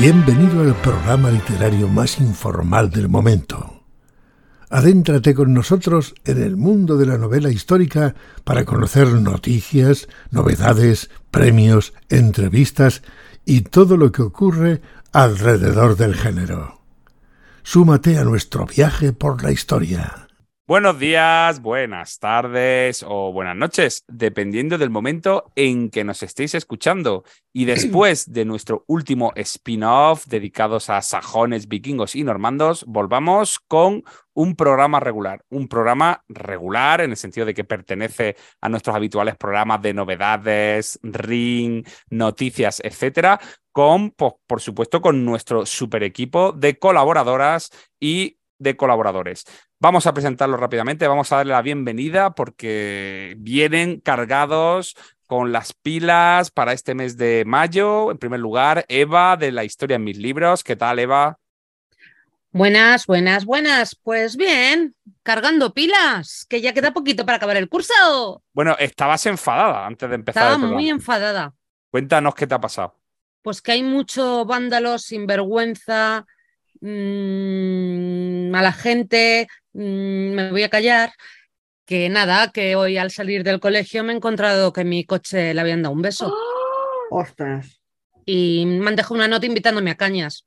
Bienvenido al programa literario más informal del momento. Adéntrate con nosotros en el mundo de la novela histórica para conocer noticias, novedades, premios, entrevistas y todo lo que ocurre alrededor del género. Súmate a nuestro viaje por la historia. Buenos días, buenas tardes o buenas noches, dependiendo del momento en que nos estéis escuchando. Y después de nuestro último spin-off dedicados a sajones, vikingos y normandos, volvamos con un programa regular. Un programa regular en el sentido de que pertenece a nuestros habituales programas de novedades, ring, noticias, etcétera, con, por supuesto, con nuestro super equipo de colaboradoras y de colaboradores. Vamos a presentarlo rápidamente, vamos a darle la bienvenida porque vienen cargados con las pilas para este mes de mayo. En primer lugar, Eva de la historia en mis libros. ¿Qué tal, Eva? Buenas, buenas, buenas. Pues bien, cargando pilas, que ya queda poquito para acabar el curso. Bueno, estabas enfadada antes de empezar. Estaba muy enfadada. Cuéntanos qué te ha pasado. Pues que hay mucho vándalo, sinvergüenza, mmm, mala gente, mmm, me voy a callar. Que nada, que hoy al salir del colegio me he encontrado que mi coche le habían dado un beso. Ostras. Y me han dejado una nota invitándome a cañas.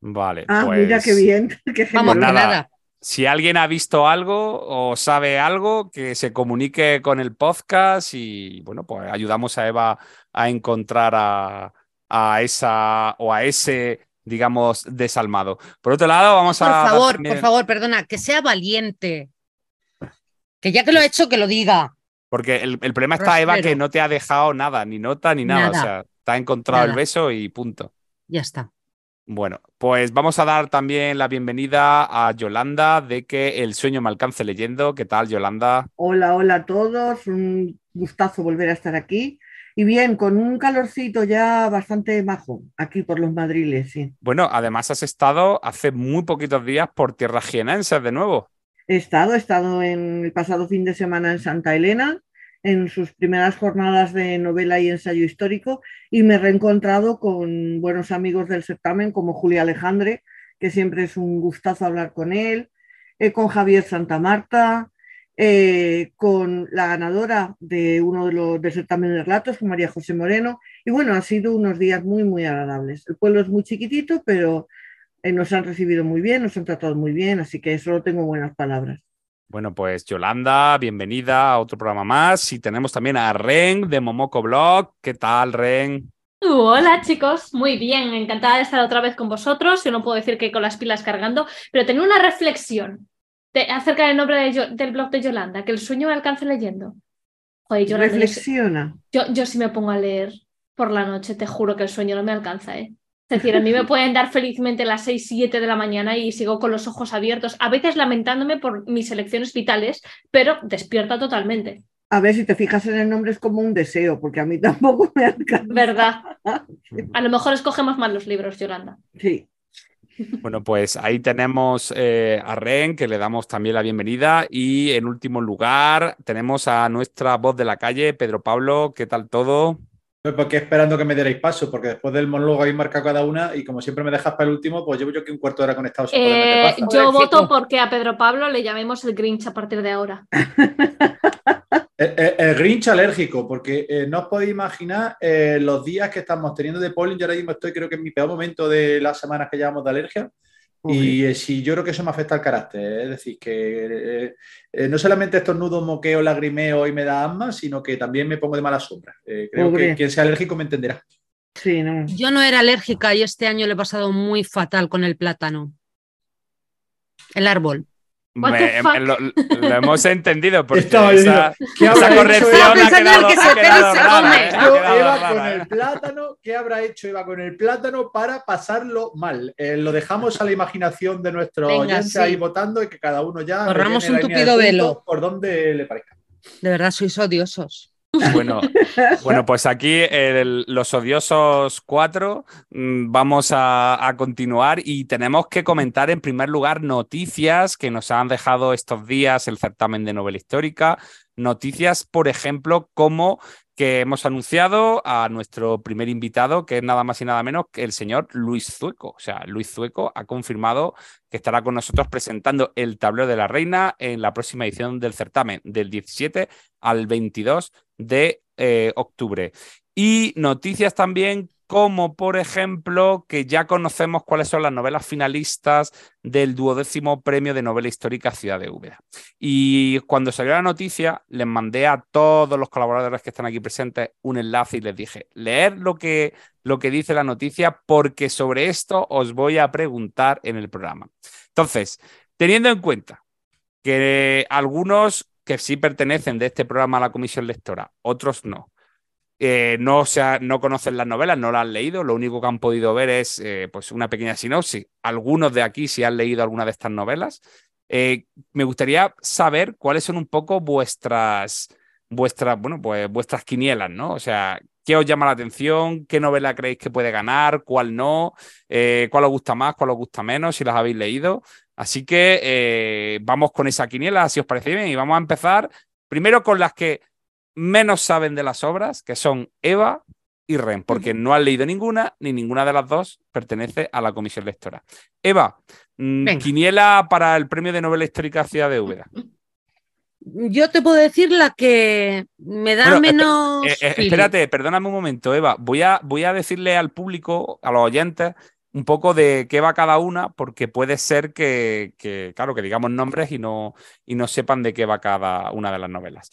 Vale. Ah, pues, mira qué bien. Qué Vamos, Pues que nada. nada. Si alguien ha visto algo o sabe algo, que se comunique con el podcast y bueno, pues ayudamos a Eva a encontrar a, a esa o a ese, digamos, desalmado. Por otro lado, vamos Por a. dar favor, también- por favor, perdona, que sea valiente. Que ya que lo ha hecho, que lo diga. Porque el, el problema está, Eva, que no te ha dejado nada, ni nota ni nada. Nada. O sea, te ha encontrado el beso y punto. Ya está. Bueno, pues vamos a dar también la bienvenida a Yolanda de que el sueño me alcance leyendo. ¿Qué tal, Yolanda? Hola, hola a todos. Un gustazo volver a estar aquí. Y bien, con un calorcito ya bastante majo aquí por los madriles, sí. Bueno, además has estado hace muy poquitos días por tierras jienenses de nuevo. He estado, he estado en el pasado fin de semana en Santa Elena, en sus primeras jornadas de novela y ensayo histórico, y me he reencontrado con buenos amigos del certamen como Julia Alejandre, que siempre es un gustazo hablar con él, eh, con Javier Santa Marta, eh, con la ganadora de uno de los del certamen de relatos, con María José Moreno, y bueno, han sido unos días muy, muy agradables. El pueblo es muy chiquitito, pero eh, nos han recibido muy bien, nos han tratado muy bien, así que solo tengo buenas palabras. Bueno, pues Yolanda, bienvenida a otro programa más. Y tenemos también a Ren de Momoko Blog. ¿Qué tal, Ren? Hola chicos, muy bien, encantada de estar otra vez con vosotros. Yo no puedo decir que con las pilas cargando, pero tenía una reflexión de- acerca del nombre de del blog de Yolanda, que el sueño me alcance leyendo. Joder, Yolanda, yo, Reflexiona. yo, yo sí me pongo a leer por la noche, te juro que el sueño no me alcanza, ¿eh? Es decir, a mí me pueden dar felizmente las 6, 7 de la mañana y sigo con los ojos abiertos, a veces lamentándome por mis elecciones vitales, pero despierta totalmente, A ver si te fijas en el nombre es como un deseo, porque a mí tampoco me alcanza. ¿verdad? A lo mejor escogemos mal los libros, Yolanda. Sí. Bueno, pues ahí tenemos eh, a Ren, que le damos también la bienvenida. Y en último lugar, tenemos a nuestra voz de la calle, Pedro Pablo. ¿Qué tal todo? Pues porque esperando que me dierais paso, porque después del monólogo habéis marcado cada una y como siempre me dejas para el último, pues llevo yo aquí un cuarto de hora conectado sin Eh, yo voto porque a Pedro Pablo le llamemos el Grinch a partir de ahora. El, el- el Grinch alérgico, porque eh, no os podéis imaginar eh, los días que estamos teniendo de polen. Yo ahora mismo estoy, creo que en mi peor momento de las semanas que llevamos de alergia. Y eh, sí, yo creo que eso me afecta al carácter. ¿eh? Es decir, que eh, eh, no solamente estornudo, moqueo, lagrimeo y me da asma, sino que también me pongo de mala sombra. Eh, creo Pobre. que quien sea alérgico me entenderá. Sí, no. Yo no era alérgica y este año le he pasado muy fatal con el plátano. El árbol. Me- em- lo, lo hemos entendido porque Estaba esa, diciendo, ¿qué esa habrá hecho corrección ha quedado, que ha se quedado pega y se rara, come. ¿eh? Ha quedado Eva rara, con ¿eh? el plátano? ¿Qué habrá hecho Eva con el plátano para pasarlo mal? Eh, lo dejamos a la imaginación de nuestro Venga, oyente sí. ahí votando y que cada uno ya Corramos un tupido velo. por donde le parezca. De verdad, sois odiosos. Bueno, bueno, pues aquí los odiosos cuatro mm, vamos a continuar y tenemos que comentar en primer lugar noticias que nos han dejado estos días el certamen de novela histórica. noticias, por ejemplo, como que hemos anunciado a nuestro primer invitado, que es nada más y nada menos que el señor Luis Zueco. O sea, Luis Zueco ha confirmado que estará con nosotros presentando el tablero de la reina en la próxima edición del certamen, del 17 al 22 de eh, octubre. Y noticias también como por ejemplo que ya conocemos cuáles son las novelas finalistas del duodécimo premio de novela histórica Ciudad de Úbeda. Y cuando salió la noticia, les mandé a todos los colaboradores que están aquí presentes un enlace y les dije, leer lo que, lo que dice la noticia porque sobre esto os voy a preguntar en el programa. Entonces, teniendo en cuenta que algunos que sí pertenecen de este programa a la comisión lectora, otros no, eh, no, no conocen las novelas, no las han leído, lo único que han podido ver es eh, pues una pequeña sinopsis. Algunos de aquí sí han leído alguna de estas novelas. Eh, me gustaría saber cuáles son un poco vuestras, vuestras, bueno, pues vuestras quinielas, ¿no? O sea, ¿qué os llama la atención? ¿Qué novela creéis que puede ganar? ¿Cuál no? ¿Cuál os gusta más? ¿Cuál os gusta menos? Si las habéis leído. Así que vamos con esa quiniela, si os parece bien, y vamos a empezar primero con las que menos saben de las obras, que son Eva y Ren, porque no han leído ninguna, ni ninguna de las dos pertenece a la comisión lectora. Eva, mm, quiniela para el premio de novela histórica Ciudad de Úbeda. Yo te puedo decir la que me da menos. Eh, eh, espérate, perdóname un momento, Eva. Voy a, voy a decirle al público, a los oyentes, un poco de qué va cada una, porque puede ser que, que, claro, que digamos nombres y no, y no sepan de qué va cada una de las novelas.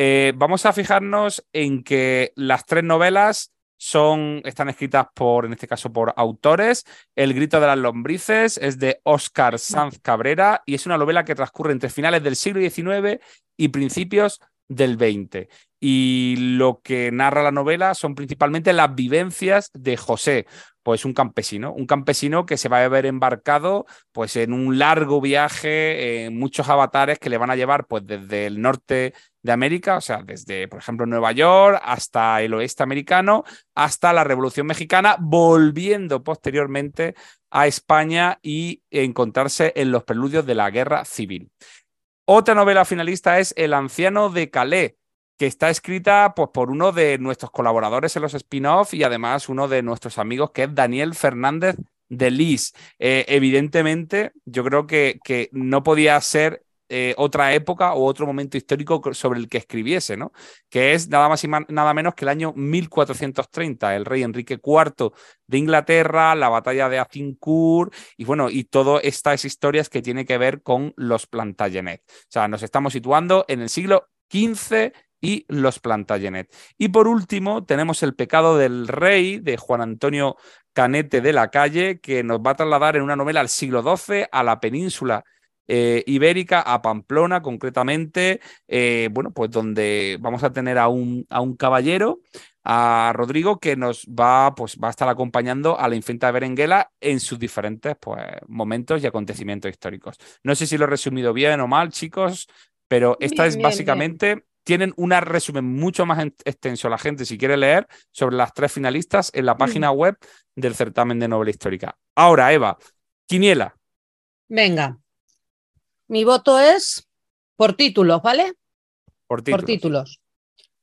Eh, vamos a fijarnos en que las tres novelas son, están escritas por, en este caso, por autores. El grito de las lombrices es de Óscar Sanz Cabrera y es una novela que transcurre entre finales del siglo XIX y principios del XX. Y lo que narra la novela son principalmente las vivencias de José, pues un campesino, un campesino que se va a ver embarcado pues en un largo viaje, en muchos avatares que le van a llevar pues desde el norte de América, o sea, desde, por ejemplo, Nueva York hasta el oeste americano, hasta la Revolución Mexicana, volviendo posteriormente a España y encontrarse en los preludios de la Guerra Civil. Otra novela finalista es El anciano de Calais, que está escrita pues, por uno de nuestros colaboradores en los spin-off y además uno de nuestros amigos, que es Daniel Fernández de Lis. Eh, evidentemente, yo creo que, que no podía ser eh, otra época o otro momento histórico sobre el que escribiese, ¿no? Que es nada más y nada menos que el año 1430, el rey Enrique IV de Inglaterra, la batalla de Azincourt y bueno, y todas estas historias que tienen que ver con los Plantagenet. O sea, nos estamos situando en el siglo XV y los Plantagenet. Y por último, tenemos El pecado del rey de Juan Antonio Canete de la Calle, que nos va a trasladar en una novela al siglo XII a la península eh, ibérica, a Pamplona concretamente, eh, bueno, pues donde vamos a tener a un, a un caballero, a Rodrigo, que nos va, pues, va a estar acompañando a la infanta de Berenguela en sus diferentes pues, momentos y acontecimientos históricos. No sé si lo he resumido bien o mal, chicos, pero esta es básicamente tienen un resumen mucho más extenso la gente, si quiere leer, sobre las tres finalistas en la mm. página web del certamen de novela histórica. Ahora, Eva, Quiniela. Venga, mi voto es por títulos, ¿vale? Por títulos. Por títulos.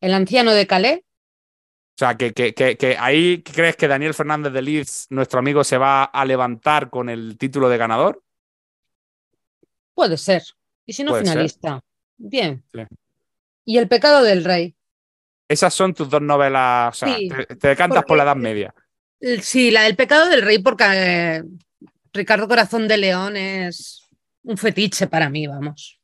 El anciano de Calais. O sea, que, que, que, ahí crees que Daniel Fernández de Leeds, nuestro amigo, se va a levantar con el título de ganador. Puede ser. Y si no, finalista. Bien. Y El pecado del rey. Esas son tus dos novelas. O sea, te, decantas por la Edad Media. Sí, la del pecado del rey, porque eh, Ricardo Corazón de León es un fetiche para mí, vamos.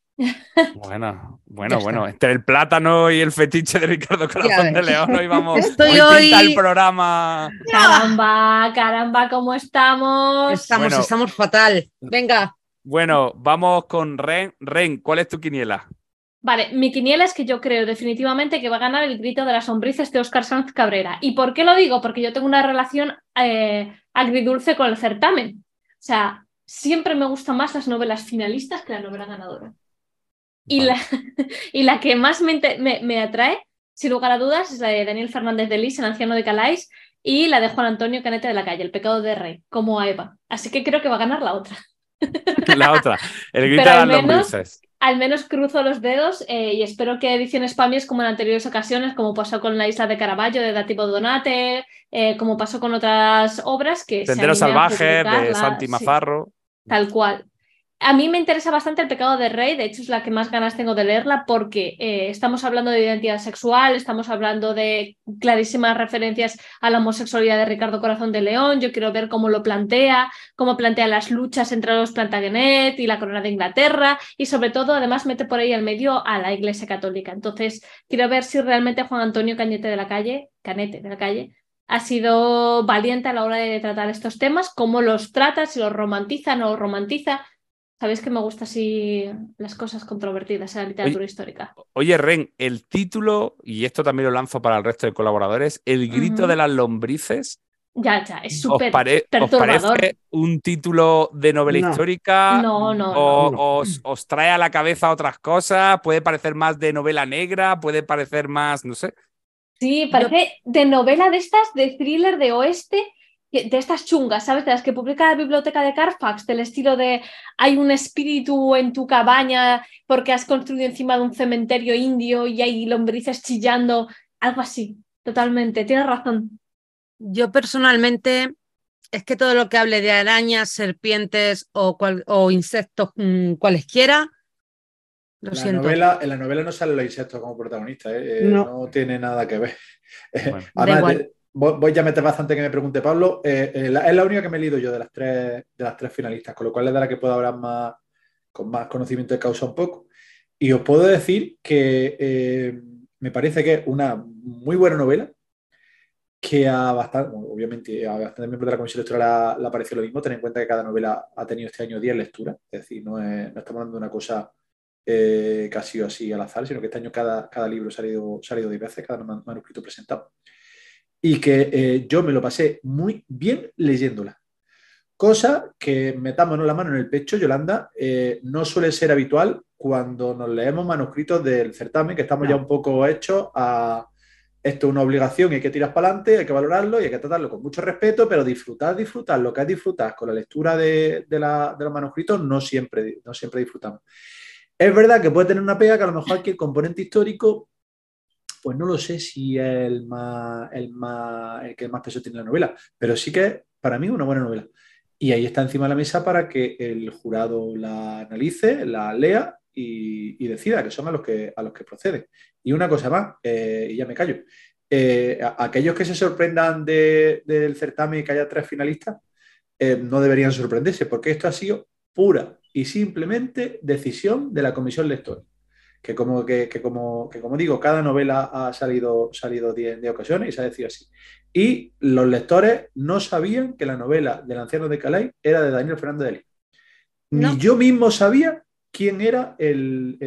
Bueno, bueno, bueno. Entre el plátano y el fetiche de Ricardo Corazón de León, hoy vamos. Estoy hoy, el programa. Caramba, caramba, ¿cómo estamos? Estamos, estamos fatal. Venga. Bueno, vamos con Ren. Ren, ¿cuál es tu quiniela? Vale, mi quiniela es que yo creo definitivamente que va a ganar el grito de las sombrices de Oscar Sanz Cabrera. ¿Y por qué lo digo? Porque yo tengo una relación eh, agridulce con el certamen. O sea, siempre me gustan más las novelas finalistas que la novela ganadora. Y, la, y la que más me, me, atrae, sin lugar a dudas, es la de Daniel Fernández de Lis, El anciano de Calais, y la de Juan Antonio Canete de la Calle, El pecado de rey, como a Eva. Así que creo que va a ganar la otra. La otra, el grito de las lombrices. Al menos cruzo los dedos eh, y espero que ediciones Pamies, como en anteriores ocasiones, como pasó con la isla de Caravaggio de Dativo Donate, eh, como pasó con otras obras que... Sendero Salvaje de Santi Mazarro. tal cual. A mí me interesa bastante el pecado de Rey, de hecho es la que más ganas tengo de leerla porque eh, estamos hablando de identidad sexual, estamos hablando de clarísimas referencias a la homosexualidad de Ricardo Corazón de León, yo quiero ver cómo lo plantea, cómo plantea las luchas entre los Plantagenet y la corona de Inglaterra y sobre todo además mete por ahí al medio a la Iglesia Católica. Entonces quiero ver si realmente Juan Antonio Cañete de la Calle, Canete de la Calle, ha sido valiente a la hora de tratar estos temas, cómo los trata, si los romantiza, no los romantiza Sabéis que me gustan así las cosas controvertidas en la literatura histórica. Oye, Ren, el título, y esto también lo lanzo para el resto de colaboradores, El grito de las lombrices. Ya, ya, es súper perturbador. ¿Os parece un título de novela histórica? No, no. O os, trae a la cabeza otras cosas? ¿Puede parecer más de novela negra? ¿Puede parecer más, no sé? Sí, parece de novela de estas, de thriller de oeste, de estas chungas, ¿sabes? De las que publica la biblioteca de Carfax, del estilo de hay un espíritu en tu cabaña porque has construido encima de un cementerio indio y hay lombrices chillando, algo así, totalmente, tienes razón. Yo personalmente es que todo lo que hable de arañas, serpientes o, o insectos mm, cualesquiera, lo siento. Novela, en la novela no salen los insectos como protagonistas, ¿eh? Eh, no. tiene nada que ver. voy a meter bastante que me pregunte Pablo. Eh, eh, es la única que me he leído yo de las tres, de las tres finalistas, con lo cual es de la que puedo hablar más, con más conocimiento de causa un poco. Y os puedo decir que eh, me parece que es una muy buena novela, que a bastante, obviamente a bastante miembros de la comisión electoral le ha parecido lo mismo. Ten en cuenta que cada novela ha tenido este año 10 lecturas, es decir, no, estamos hablando de una cosa ha sido así al azar, sino que este año cada, cada libro ha salido, ha salido 10 veces, cada manuscrito presentado y que eh, yo me lo pasé muy bien leyéndola. Cosa que metámonos la mano en el pecho, Yolanda, eh, no suele ser habitual cuando nos leemos manuscritos del certamen, que estamos ya un poco hechos a esto es una obligación y hay que tirar para adelante, hay que valorarlo y hay que tratarlo con mucho respeto, pero disfrutar, disfrutar, lo que es disfrutar con la lectura de, los manuscritos, no siempre, no siempre disfrutamos. Es verdad que puede tener una pega que a lo mejor aquí el componente histórico pues no lo sé si es el, más, el, más, el que más peso tiene la novela, pero sí que para mí es una buena novela. Y ahí está encima de la mesa para que el jurado la analice, la lea y, decida, que son a los que, a los que proceden. Y una cosa más, eh, y ya me callo. Eh, aquellos que se sorprendan del certamen y que haya tres finalistas, eh, no deberían sorprenderse, porque esto ha sido pura y simplemente decisión de la comisión lectora que como, que, como, que como digo, cada novela ha salido, salido de, ocasiones y se ha decidido así. Y los lectores no sabían que la novela del anciano de Calais era de Daniel Fernández de. Ni yo mismo sabía quién era el,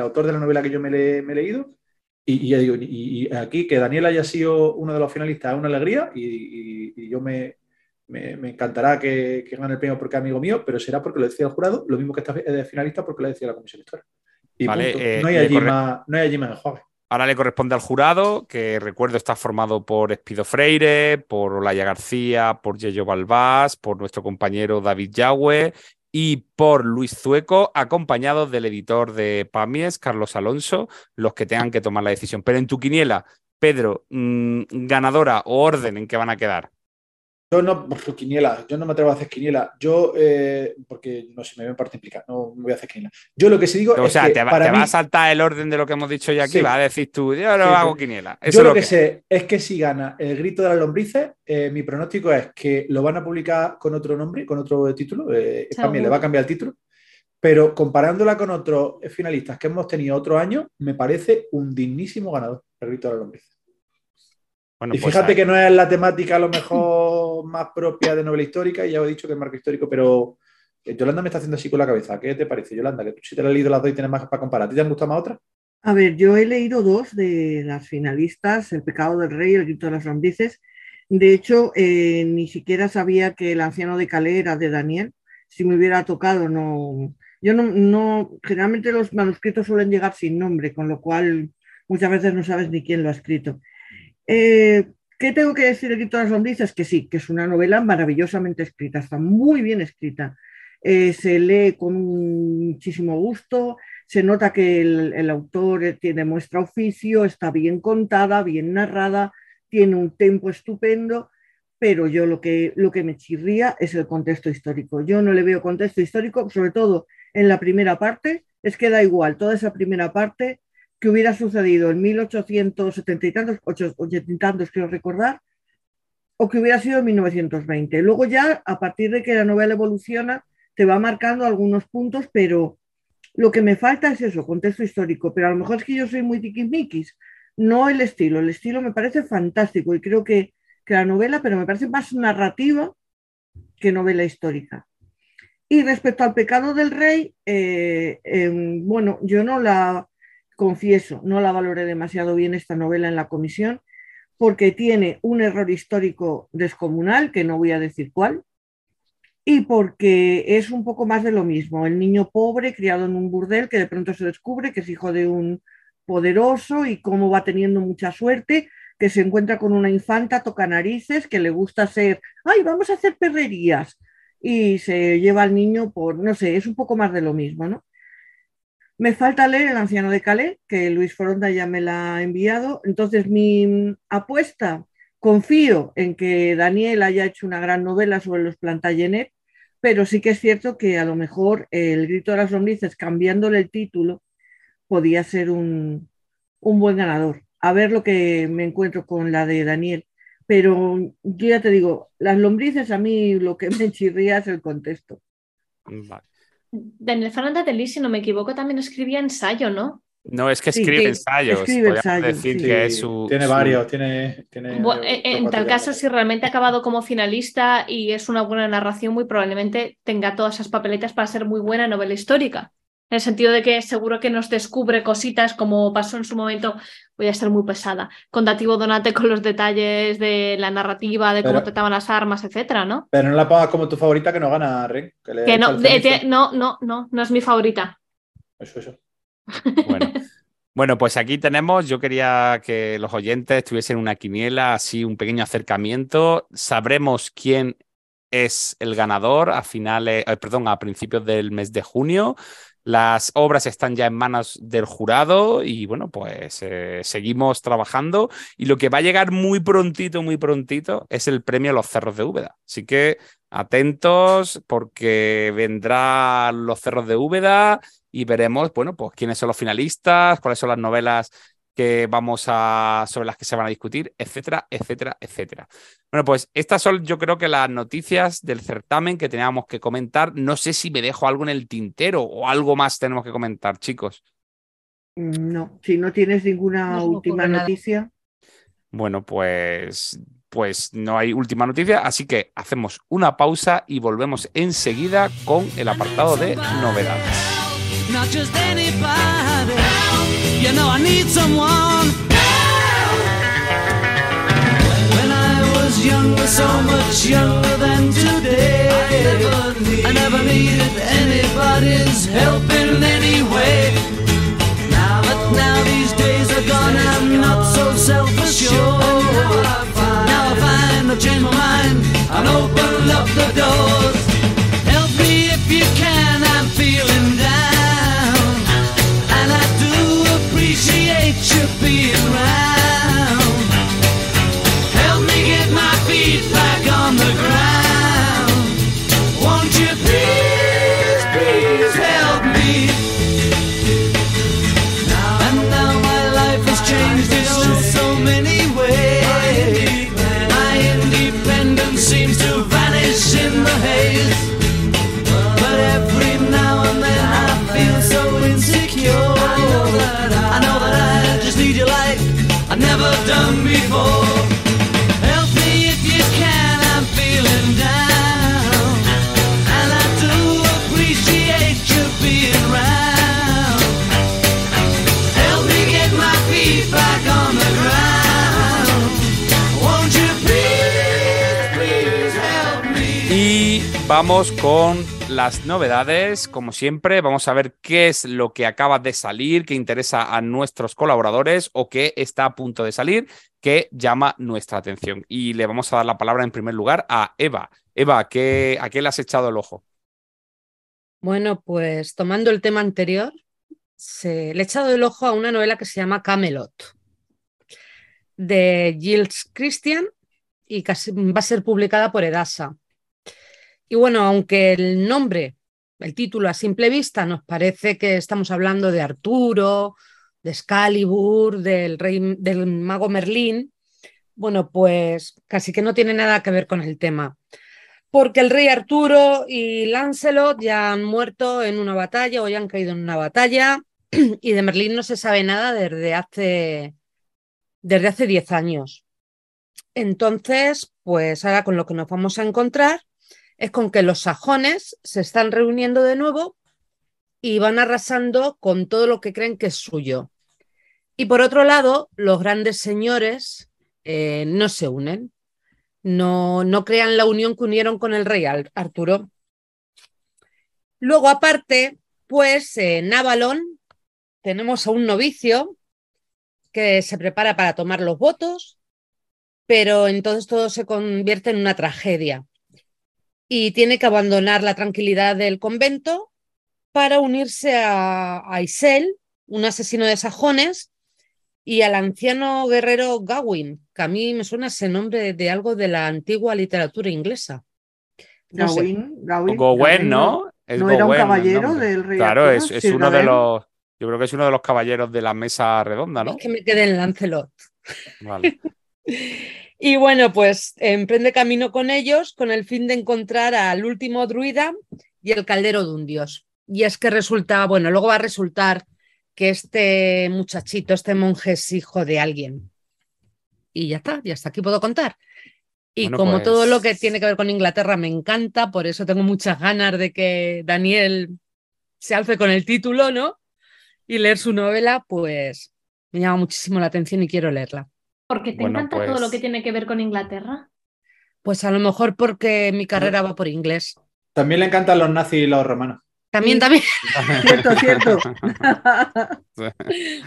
autor de la novela que yo me, he leído. Y, ya digo, y, aquí que Daniel haya sido uno de los finalistas es una alegría y, yo me, me, encantará que, que, gane el premio porque es amigo mío, pero será porque lo decía el jurado, lo mismo que está de finalista porque lo decía la comisión Eh, no, hay allí más, no hay allí más Ahora le corresponde al jurado, que recuerdo está formado por Espido Freire, por Olaya García, por Yello Balbás, por nuestro compañero David Yagüe y por Luis Zueco, acompañados del editor de Pamies, Carlos Alonso, los que tengan que tomar la decisión. Pero en tu quiniela, Pedro, mm, ganadora o orden en que van a quedar. Yo no, quiniela, yo no me atrevo a hacer quiniela. Yo, eh, porque no sé, me ven parte implicada, no me voy a hacer quiniela. Yo lo que sí digo o es sea, que. te, va, te va a saltar el orden de lo que hemos dicho ya aquí, va a decir tú, yo no hago quiniela. yo lo, que, sé es que si gana el grito de las lombrices, eh, mi pronóstico es que lo van a publicar con otro nombre, con otro título. Eh, también le va a cambiar el título. Pero comparándola con otros finalistas que hemos tenido otro año, me parece un dignísimo ganador, el grito de las lombrices y pues fíjate que no es la temática a lo mejor más propia de novela histórica, y ya he dicho que es marco histórico, pero eh, Yolanda me está haciendo así con la cabeza. ¿Qué te parece, Yolanda? Que tú si te has leído las dos y tienes más para comparar. ¿Te han gustado más otras? A ver, yo he leído dos de las finalistas, El pecado del rey y El grito de las lombrices. De hecho, eh, ni siquiera sabía que El anciano de Calais era de Daniel. Si me hubiera tocado, no. Yo no, no. Generalmente los manuscritos suelen llegar sin nombre, con lo cual muchas veces no sabes ni quién lo ha escrito. Eh, ¿Qué tengo que decir de Grito de las lombrices? Que sí, que es una novela maravillosamente escrita, está muy bien escrita. eh, se lee con muchísimo gusto, se nota que el, el autor eh, tiene muestra oficio, está bien contada, bien narrada, tiene un tempo estupendo, pero yo lo que, lo que me chirría es el contexto histórico. Yo no le veo contexto histórico, sobre todo en la primera parte, es que da igual toda esa primera parte que hubiera sucedido en 1870 y tantos, 80 y tantos quiero recordar, o que hubiera sido en 1920. Luego ya, a partir de que la novela evoluciona, te va marcando algunos puntos, pero lo que me falta es eso, contexto histórico. Pero a lo mejor es que yo soy muy tiquismiquis, no el estilo. El estilo me parece fantástico y creo que, que la novela, pero me parece más narrativa que novela histórica. Y respecto al pecado del rey, eh, eh, bueno, yo no la confieso, no la valoré demasiado bien esta novela en la comisión, porque tiene un error histórico descomunal, que no voy a decir cuál, y porque es un poco más de lo mismo. El niño pobre criado en un burdel que de pronto se descubre que es hijo de un poderoso y cómo va teniendo mucha suerte, que se encuentra con una infanta toca narices, que le gusta ser, ay, vamos a hacer perrerías, y se lleva al niño por, no sé, es un poco más de lo mismo, ¿no? Me falta leer El anciano de Calais, que Luis Foronda ya me la ha enviado. Entonces, mi apuesta, confío en que Daniel haya hecho una gran novela sobre los Plantagenet, pero sí que es cierto que a lo mejor El grito de las lombrices, cambiándole el título, podía ser un, un buen ganador. A ver lo que me encuentro con la de Daniel. Pero yo ya te digo, las lombrices a mí lo que me chirría es el contexto. Vale. Daniel Fernández de Lis, si no me equivoco, también escribía ensayo, ¿no? No, es que Sí, escribe que ensayos. escribe podríamos ensayos, decir sí. que es Sí, su. tiene su- varios, tiene. tiene Bu- en, en tal caso, si realmente ha acabado como finalista y es una buena narración, muy probablemente tenga todas esas papeletas para ser muy buena novela histórica. En el sentido de que seguro que nos descubre cositas como pasó en su momento, voy a estar muy pesada. Con Dativo Donate con los detalles de la narrativa, de cómo Pero- trataban las armas, etcétera, ¿no? Pero no la pongas como tu favorita que no gana, Ren. Que, le Que echa no, no, no, no, no es mi favorita. Eso, eso. Bueno. Bueno, pues aquí tenemos, yo quería que los oyentes tuviesen una quiniela, así un pequeño acercamiento. Sabremos quién es el ganador a finales, eh, perdón, a principios del mes de junio. Las obras están ya en manos del jurado y bueno, pues eh, seguimos trabajando y lo que va a llegar muy prontito, muy prontito es el premio a los cerros de Úbeda. Así que atentos porque vendrá los cerros de Úbeda y veremos, bueno, pues quiénes son los finalistas, cuáles son las novelas que vamos a sobre las que se van a discutir, etcétera, etcétera, etcétera. Bueno, pues estas son yo creo que las noticias del certamen que teníamos que comentar. No sé si me dejo algo en el tintero o algo más tenemos que comentar, chicos. No, si no tienes ninguna No última nada. noticia, Bueno, pues pues no hay última noticia, así que hacemos una pausa y volvemos enseguida con el apartado de novedades. You know, I need someone. When I was younger, so much younger than today, I never needed anybody's help in any way. Now, but now these days are gone, I'm not so self-assured. Now I find I've changed my mind and opened up the doors. could be vamos con las novedades. Como siempre, vamos a ver qué es lo que acaba de salir, que interesa a nuestros colaboradores o qué está a punto de salir, que llama nuestra atención. Y le vamos a dar la palabra en primer lugar a Eva. Eva, ¿qué, ¿a qué le has echado el ojo? Bueno, pues tomando el tema anterior, se, le he echado el ojo a una novela que se llama Camelot, de Gilles Christian, y va a ser publicada por Edasa. Y bueno, aunque el nombre, el título a simple vista nos parece que estamos hablando de Arturo, de Excalibur, del, rey, del mago Merlín, bueno, pues casi que no tiene nada que ver con el tema. Porque el rey Arturo y Lancelot ya han muerto en una batalla o ya han caído en una batalla y de Merlín no se sabe nada desde hace desde hace 10 años. Entonces, pues ahora con lo que nos vamos a encontrar es con que los sajones se están reuniendo de nuevo y van arrasando con todo lo que creen que es suyo. Y por otro lado, los grandes señores eh, no se unen, no, no crean la unión que unieron con el rey Arturo. Luego, aparte, pues en Avalon tenemos a un novicio que se prepara para tomar los votos, pero entonces todo se convierte en una tragedia y tiene que abandonar la tranquilidad del convento para unirse a, a Isel, un asesino de sajones, y al anciano guerrero Gawain, que a mí me suena ese nombre de, de algo de la antigua literatura inglesa. No. Gawain, Gawain, Gowen, Gawain, ¿no? Es ¿No era un caballero del rey Claro, Arturo? es, uno de los. Yo creo que es uno de los caballeros de la mesa redonda, ¿no? Es que me quedé en Lancelot. Vale. Y bueno, pues emprende camino con ellos con el fin de encontrar al último druida y el caldero de un dios. Y es que resulta, bueno, luego va a resultar que este muchachito, este monje es hijo de alguien. Y ya está, y hasta aquí puedo contar. Y Bueno, como pues- todo lo que tiene que ver con Inglaterra me encanta, por eso tengo muchas ganas de que Daniel se alce con el título, ¿no? Y leer su novela, pues me llama muchísimo la atención y quiero leerla. Porque te Bueno, encanta todo pues- lo que tiene que ver con Inglaterra. Pues a lo mejor porque mi carrera va por inglés. También le encantan los nazis y los romanos. También, Sí. también. Cierto, cierto.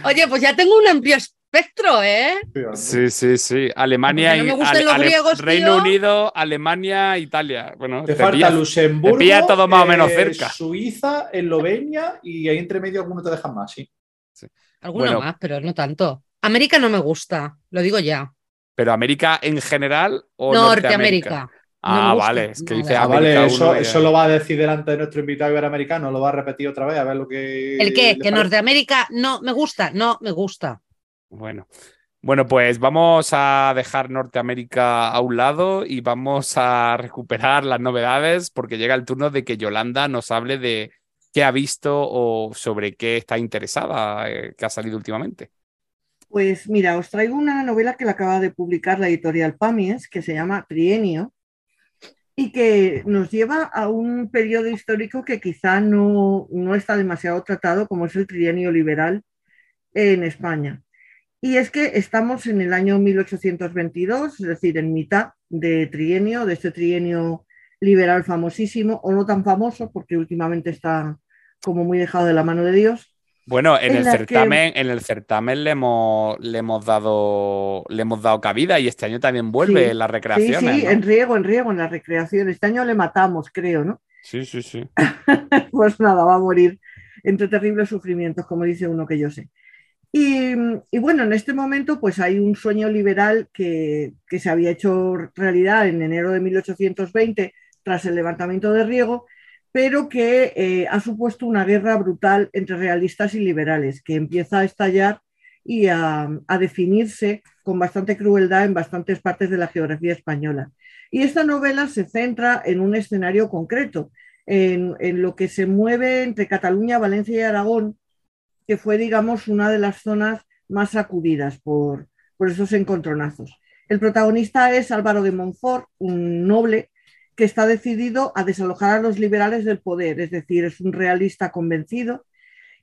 Oye, pues ya tengo un amplio espectro, ¿eh? Sí, sí, sí. Alemania, no me y- gustan Ale- los Ale- griegos, Reino tío. Unido, Alemania, Italia. Bueno, Te te falta Luxemburgo, te pilla todo más o menos eh, cerca. Suiza, Eslovenia y ahí entre medio alguno te dejan más, sí. Alguno Bueno. más, pero no tanto. América no me gusta, lo digo ya. Pero América en general o Norteamérica. Norteamérica. No me Ah, gusta vale, es que dice Ah, América vale, eso, uno y- eso lo va a decir delante de nuestro invitado iberoamericano, lo va a repetir otra vez a ver lo que. ¿El qué? Que parece. Norteamérica no me gusta, no me gusta. Bueno. Bueno, pues vamos a dejar Norteamérica a un lado y vamos a recuperar las novedades porque llega el turno de que Yolanda nos hable de qué ha visto o sobre qué está interesada, eh, que ha salido últimamente. Pues mira, os traigo una novela que la acaba de publicar la editorial Pamies, que se llama Trienio, y que nos lleva a un periodo histórico que quizá no, no está demasiado tratado, como es el trienio liberal en España. Y es que estamos en el año 1822, es decir, en mitad de trienio, de este trienio liberal famosísimo, o no tan famoso, porque últimamente está como muy dejado de la mano de Dios. Bueno, en En el la que- certamen, en el certamen le hemos, le hemos dado, le hemos dado cabida y este año también vuelve Sí, las Sí, recreaciones. sí, ¿no? en riego, en riego, en la recreación. Este año le matamos, creo, ¿no? sí, sí, sí. Pues nada, va a morir entre terribles sufrimientos, como dice uno que yo sé. Y, y bueno, en este momento pues hay un sueño liberal que, que se había hecho realidad en enero de 1820 tras el levantamiento de Riego, pero que eh, ha supuesto una guerra brutal entre realistas y liberales, que empieza a estallar y a, a definirse con bastante crueldad en bastantes partes de la geografía española. Y esta novela se centra en un escenario concreto, en, en lo que se mueve entre Cataluña, Valencia y Aragón, que fue, digamos, una de las zonas más sacudidas por, por esos encontronazos. El protagonista es Álvaro de Montfort, un noble que está decidido a desalojar a los liberales del poder, es decir, es un realista convencido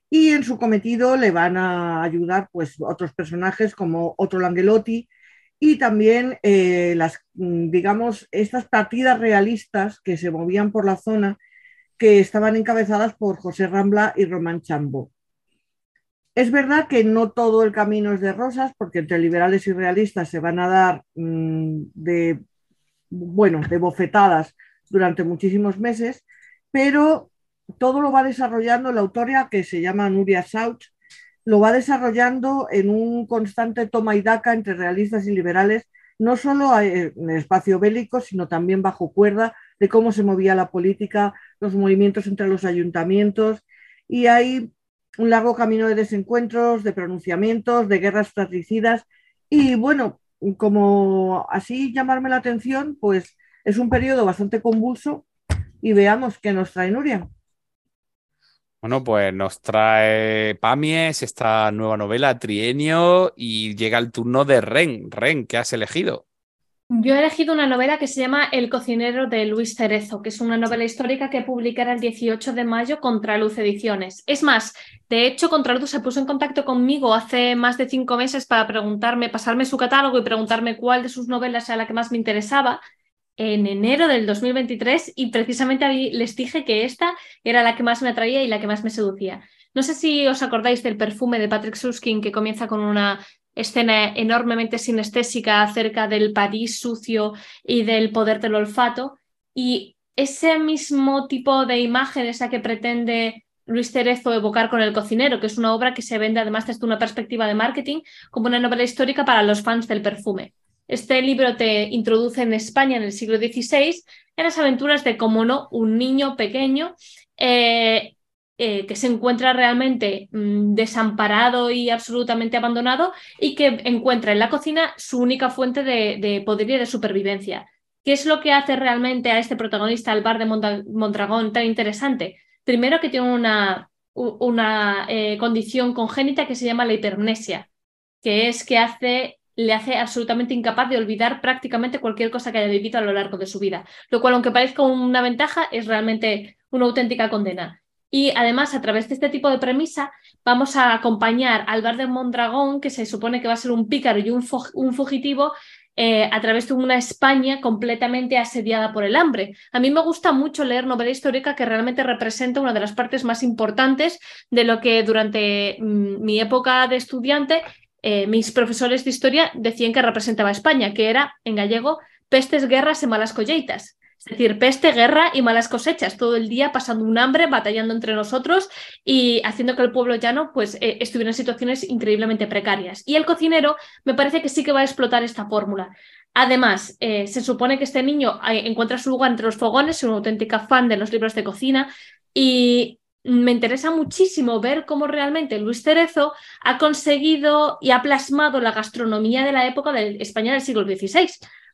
y en su cometido le van a ayudar pues otros personajes como Otto Langelotti y también eh, las, mm, digamos, estas partidas realistas que se movían por la zona que estaban encabezadas por José Rambla y Román Chambo. Es verdad que no todo el camino es de rosas, porque entre liberales y realistas se van a dar mm, de, bueno, de bofetadas durante muchísimos meses, pero todo lo va desarrollando la autora que se llama Nuria Sauch, lo va desarrollando en un constante toma y daca entre realistas y liberales, no solo en el espacio bélico, sino también bajo cuerda de cómo se movía la política, los movimientos entre los ayuntamientos, y hay un largo camino de desencuentros, de pronunciamientos, de guerras fratricidas, y bueno, como así llamarme la atención, pues es un periodo bastante convulso y veamos qué nos trae Nuria. Bueno, pues nos trae Pamies esta nueva novela, Trienio, y llega el turno de Ren. Ren, ¿qué has elegido? Yo he elegido una novela que se llama El cocinero de Luis Cerezo, que es una novela histórica que publicará el 18 de mayo Contraluz Ediciones. Es más, de hecho, Contraluz se puso en contacto conmigo hace más de cinco meses para preguntarme, pasarme su catálogo y preguntarme cuál de sus novelas era la que más me interesaba en enero del 2023 y precisamente les dije que esta era la que más me atraía y la que más me seducía. No sé si os acordáis del perfume de Patrick Suskin que comienza con una escena enormemente sinestésica acerca del París sucio y del poder del olfato. Y ese mismo tipo de imagen, esa que pretende Luis Cerezo evocar con El cocinero, que es una obra que se vende además desde una perspectiva de marketing como una novela histórica para los fans del perfume. Este libro te introduce en España en el siglo XVI en las aventuras de, como no, un niño pequeño eh, eh, que se encuentra realmente mm, desamparado y absolutamente abandonado y que encuentra en la cocina su única fuente de, poder y de supervivencia. ¿Qué es lo que hace realmente a este protagonista, al bar de Mondragón, tan interesante? Primero que tiene una, una eh, condición congénita que se llama la hipermnesia, que es que hace le hace absolutamente incapaz de olvidar prácticamente cualquier cosa que haya vivido a lo largo de su vida, lo cual aunque parezca una ventaja es realmente una auténtica condena. Y además, a través de este tipo de premisa, vamos a acompañar al bar de Mondragón, que se supone que va a ser un pícaro y un, fugitivo, eh, a través de una España completamente asediada por el hambre. A mí me gusta mucho leer novela histórica que realmente representa una de las partes más importantes de lo que durante mm, mi época de estudiante eh, mis profesores de historia decían que representaba España, que era en gallego pestes, guerras y malas colleitas. Es decir, peste, guerra y malas cosechas, todo el día pasando un hambre, batallando entre nosotros y haciendo que el pueblo llano pues, eh, estuviera en situaciones increíblemente precarias. Y el cocinero me parece que sí que va a explotar esta fórmula. Además, eh, se supone que este niño encuentra su lugar entre los fogones, es una auténtica fan de los libros de cocina y me interesa muchísimo ver cómo realmente Luis Cerezo ha conseguido y ha plasmado la gastronomía de la época de España del siglo XVI,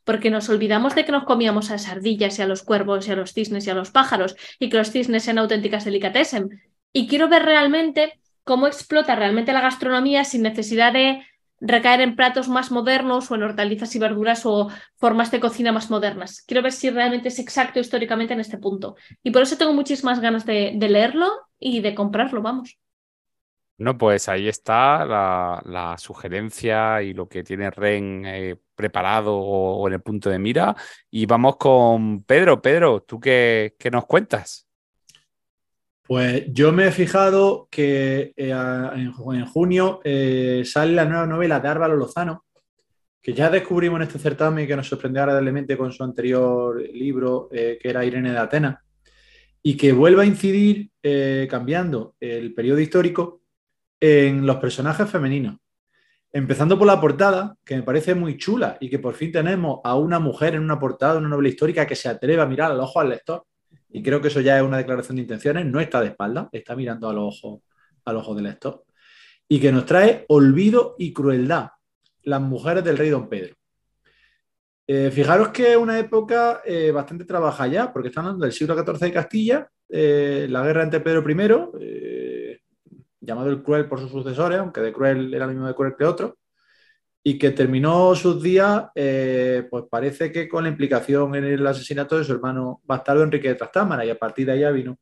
porque nos olvidamos de que nos comíamos a las ardillas y a los cuervos y a los cisnes y a los pájaros y que los cisnes sean auténticas delicatessen. Y quiero ver realmente cómo explota realmente la gastronomía sin necesidad de recaer en platos más modernos o en hortalizas y verduras o formas de cocina más modernas. Quiero ver si realmente es exacto históricamente en este punto. Y por eso tengo muchísimas ganas de, leerlo y de comprarlo, vamos. No, pues ahí está la, sugerencia y lo que tiene Ren eh, preparado o, en el punto de mira. Y vamos con Pedro. Pedro, ¿tú qué, nos cuentas? Pues yo me he fijado que eh, en, junio eh, sale la nueva novela de Álvaro Lozano, que ya descubrimos en este certamen y que nos sorprendió agradablemente con su anterior libro, que era Irene de Atenas, y que vuelve a incidir, cambiando el periodo histórico, en los personajes femeninos. Empezando por la portada, que me parece muy chula y que por fin tenemos a una mujer en una portada de una novela histórica que se atreve a mirar al ojo al lector y creo que eso ya es una declaración de intenciones, no está de espalda, está mirando al ojo, al ojo del lector, y que nos trae olvido y crueldad, las mujeres del rey don Pedro. Eh, fijaros que es una época eh, bastante trabajada ya, porque están hablando del siglo XIV de Castilla, eh, la guerra entre Pedro I, llamado el cruel por sus sucesores, aunque de cruel era el mismo de cruel que otro, y que terminó sus días, eh, pues parece que con la implicación en el asesinato de su hermano bastardo Enrique de Trastámara, y a partir de allá vino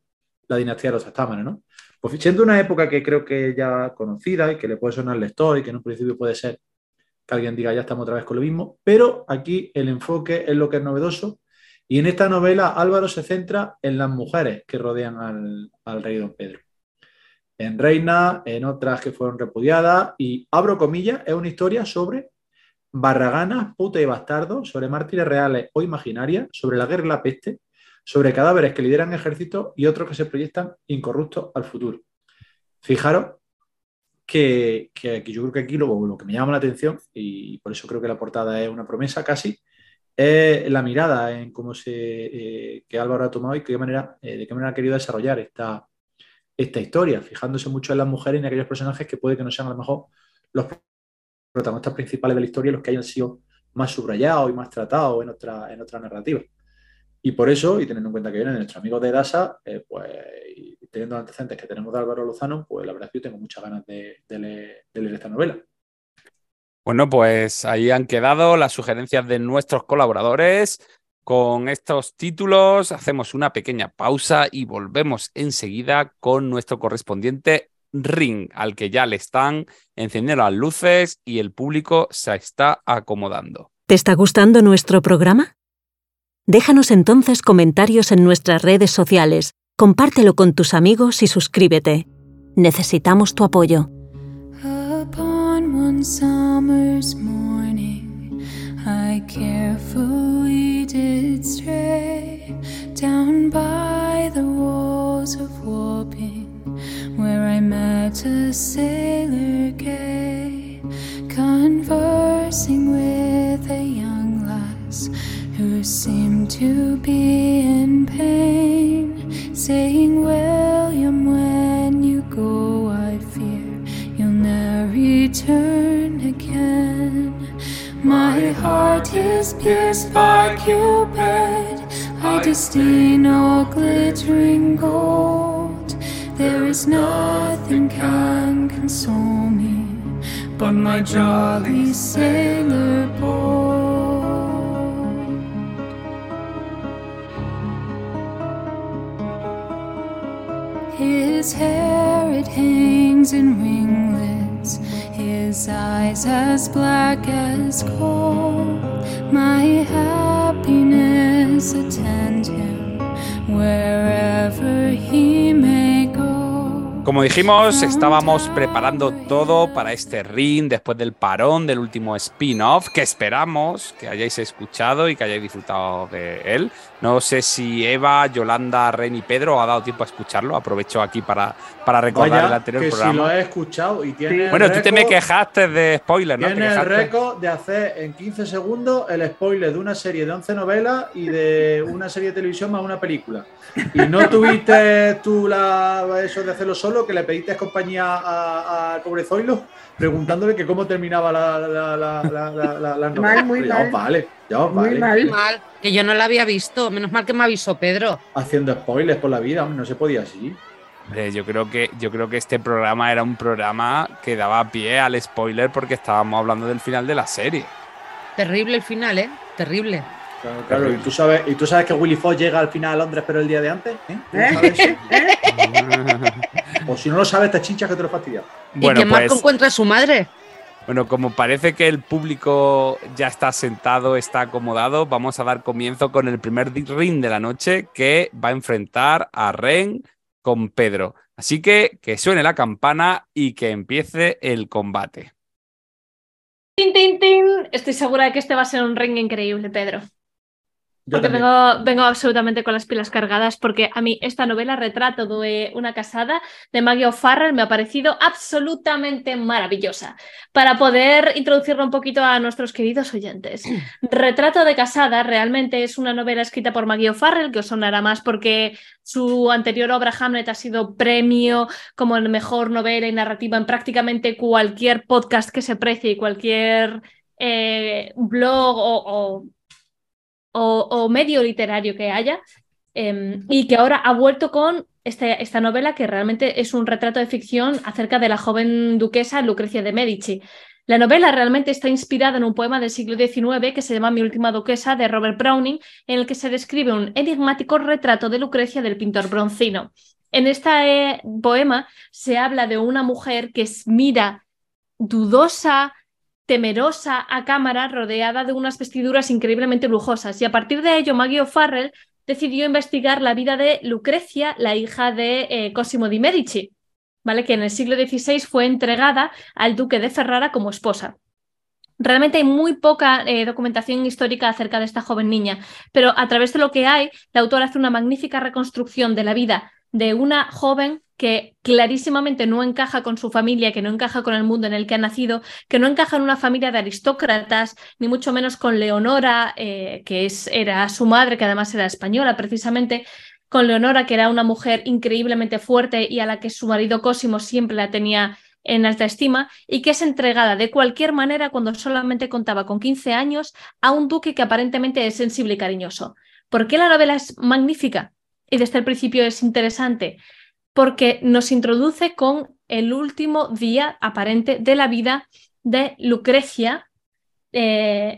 la dinastía de los Trastámara, ¿no? Pues siendo una época que creo que ya conocida y que le puede sonar al lector y que en un principio puede ser que alguien diga ya estamos otra vez con lo mismo, pero aquí el enfoque es lo que es novedoso y en esta novela Álvaro se centra en las mujeres que rodean al, al rey don Pedro en Reina, en otras que fueron repudiadas, y abro comillas, es una historia sobre barraganas, puta y bastardo, sobre mártires reales o imaginarias, sobre la guerra y la peste, sobre cadáveres que lideran ejércitos y otros que se proyectan incorruptos al futuro. Fijaros que, que- que yo creo que aquí lo, lo que me llama la atención, y por eso creo que la portada es una promesa casi, es la mirada en cómo se, eh, que Álvaro ha tomado y qué manera, eh, de qué manera ha querido desarrollar esta, esta historia, fijándose mucho en las mujeres y en aquellos personajes que puede que no sean a lo mejor los protagonistas principales de la historia, los que hayan sido más subrayados y más tratados en otra, en otra narrativa. Y por eso, y teniendo en cuenta que vienen nuestros amigos de DASA, eh, pues, teniendo antecedentes que tenemos de Álvaro Lozano, pues la verdad es que yo tengo muchas ganas de, de leer, de leer esta novela. Bueno, pues ahí han quedado las sugerencias de nuestros colaboradores. Con estos títulos hacemos una pequeña pausa y volvemos enseguida con nuestro correspondiente Ring, al que ya le están encendiendo las luces y el público se está acomodando. ¿Te está gustando nuestro programa? Déjanos entonces comentarios en nuestras redes sociales, compártelo con tus amigos y suscríbete. Necesitamos tu apoyo. Upon one summer's morning, I carefully did stray down by the walls of Wapping, where I met a sailor gay, conversing with a young lass who seemed to be in pain, saying, William, when you go, I fear you'll never return again. My heart is pierced by Cupid, I disdain all glittering gold. There is nothing can console me but my jolly sailor boy. His hair it hangs in ringlets, his eyes as black as coal. My happiness attend him wherever he may. Como dijimos, estábamos preparando todo para este ring después del parón del último spin-off que esperamos que hayáis escuchado y que hayáis disfrutado de él. No sé si Eva, Yolanda, Ren y Pedro ha dado tiempo a escucharlo. Aprovecho aquí para, para recordar Vaya, el anterior que si programa. lo he escuchado y tiene Bueno, tú te me quejaste de spoiler, ¿no? Tiene el récord de hacer en 15 segundos el spoiler de una serie de 11 novelas y de una serie de televisión más una película. Y no tuviste tú la, eso de hacerlo solo, que le pediste compañía a- al pobre Zoilo, preguntándole que cómo terminaba la, la, la, la, la, la- la novela. Mal, muy Pero ya mal. os vale, ya os Muy vale. mal. Mal, que yo no la había visto. Menos mal que me avisó Pedro. Haciendo spoilers por la vida, no se podía así. Yo creo, que, yo creo que este programa era un programa que daba pie al spoiler porque estábamos hablando del final de la serie. Terrible el final, ¿eh? Terrible. Claro, claro, y tú sabes, y tú sabes que Willy Fox llega al final a Londres, pero el día de antes, ¿eh? ¿Tú sabes eso? ¿Eh? O si no lo sabes, te chinchas que te lo fastidia. Bueno, y que Marco pues, encuentra a su madre. bueno, como parece que el público ya está sentado, está acomodado, vamos a dar comienzo con el primer ring de la noche que va a enfrentar a Ren con Pedro. Así que que suene la campana y que empiece el combate. Tin, tin, tin. Estoy segura de que este va a ser un ring increíble, Pedro. Yo Porque vengo, vengo absolutamente con las pilas cargadas porque a mí esta novela, Retrato de una casada, de Maggie O'Farrell, me ha parecido absolutamente maravillosa. Para poder introducirlo un poquito a nuestros queridos oyentes. Retrato de casada realmente es una novela escrita por Maggie O'Farrell, que os sonará más porque su anterior obra Hamlet ha sido premio como el mejor novela y narrativa en prácticamente cualquier podcast que se precie y cualquier eh, blog o- o o, medio literario que haya, eh, y que ahora ha vuelto con este- esta novela que realmente es un retrato de ficción acerca de la joven duquesa Lucrecia de Medici. La novela realmente está inspirada en un poema del siglo XIX que se llama Mi última duquesa de Robert Browning, en el que se describe un enigmático retrato de Lucrecia del pintor Broncino. En este poema se habla de una mujer que mira dudosa, temerosa a cámara, rodeada de unas vestiduras increíblemente lujosas. Y a partir de ello, Maggie O'Farrell decidió investigar la vida de Lucrecia, la hija de eh, Cosimo di Medici, ¿vale? que en el siglo XVI fue entregada al duque de Ferrara como esposa. Realmente hay muy poca eh, documentación histórica acerca de esta joven niña, pero a través de lo que hay, la autora hace una magnífica reconstrucción de la vida de una joven que clarísimamente no encaja con su familia, que no encaja con el mundo en el que ha nacido, que no encaja en una familia de aristócratas, ni mucho menos con Leonora, eh, que es, era su madre, que además era española precisamente, con Leonora, que era una mujer increíblemente fuerte y a la que su marido Cosimo siempre la tenía en alta estima y que es entregada de cualquier manera cuando solamente contaba con 15 años a un duque que aparentemente es sensible y cariñoso. ¿Por qué la novela es magnífica? Y desde el principio es interesante porque nos introduce con el último día aparente de la vida de Lucrecia, eh,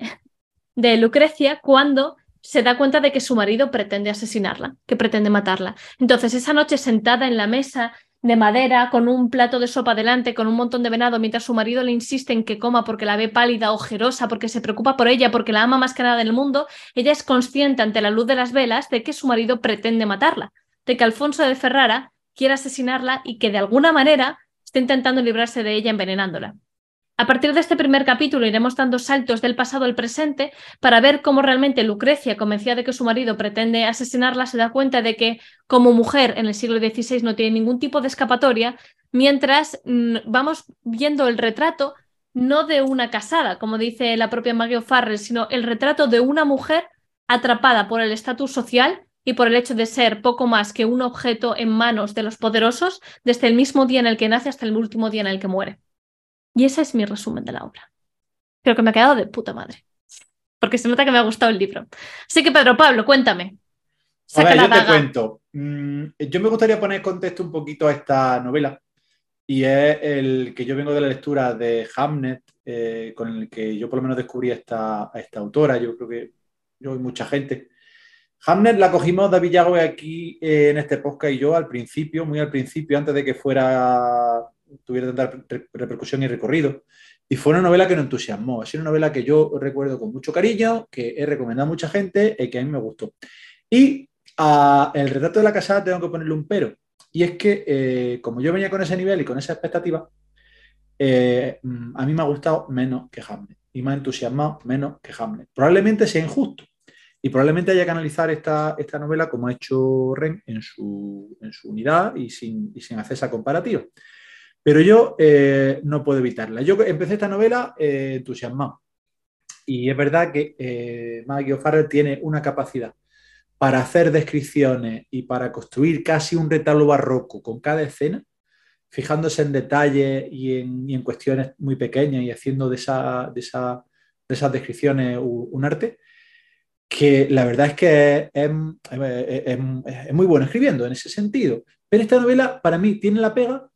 de Lucrecia cuando se da cuenta de que su marido pretende asesinarla, que pretende matarla. Entonces, esa noche sentada en la mesa de madera, con un plato de sopa delante, con un montón de venado, mientras su marido le insiste en que coma porque la ve pálida, ojerosa, porque se preocupa por ella, porque la ama más que nada del mundo, ella es consciente ante la luz de las velas de que su marido pretende matarla, de que Alfonso de Ferrara quiere asesinarla y que de alguna manera está intentando librarse de ella envenenándola. A partir de este primer capítulo iremos dando saltos del pasado al presente para ver cómo realmente Lucrecia, convencida de que su marido pretende asesinarla, se da cuenta de que como mujer en el siglo XVI no tiene ningún tipo de escapatoria, mientras mm, vamos viendo el retrato no de una casada, como dice la propia Maggie Farrell, sino el retrato de una mujer atrapada por el estatus social y por el hecho de ser poco más que un objeto en manos de los poderosos desde el mismo día en el que nace hasta el último día en el que muere. Y ese es mi resumen de la obra. Creo que me ha quedado de puta madre. Porque se nota que me ha gustado el libro. Así que, Pedro Pablo, cuéntame. A ver, yo te cuento. Mm, yo me gustaría poner contexto un poquito a esta novela. Y es el que yo vengo de la lectura de Hamnet, eh, con el que yo por lo menos descubrí a esta, a esta autora. Yo creo que yo y mucha gente. Hamnet la cogimos David Yago aquí eh, en este podcast y yo al principio, muy al principio, antes de que fuera tuviera tanta repercusión y recorrido. Y fue una novela que nos entusiasmó. Es una novela que yo recuerdo con mucho cariño, que he recomendado a mucha gente y que a mí me gustó. Y a el retrato de la casada tengo que ponerle un pero. Y es que, eh, como yo venía con ese nivel y con esa expectativa, eh, a mí me ha gustado menos que Hamlet. Y me ha entusiasmado menos que Hamlet. Probablemente sea injusto. Y probablemente haya que analizar esta, esta novela como ha hecho Ren en su, en su unidad y sin, y sin hacer esa comparativa. Pero yo eh, no puedo evitarla. Yo empecé esta novela eh, entusiasmado. Y es verdad que eh, Maggie O'Farrell tiene una capacidad para hacer descripciones y para construir casi un retablo barroco con cada escena, fijándose en detalles y en, cuestiones muy pequeñas y haciendo de, esa, de, esas descripciones un arte, que la verdad es que es, muy bueno escribiendo en ese sentido. Pero esta novela para mí tiene la pega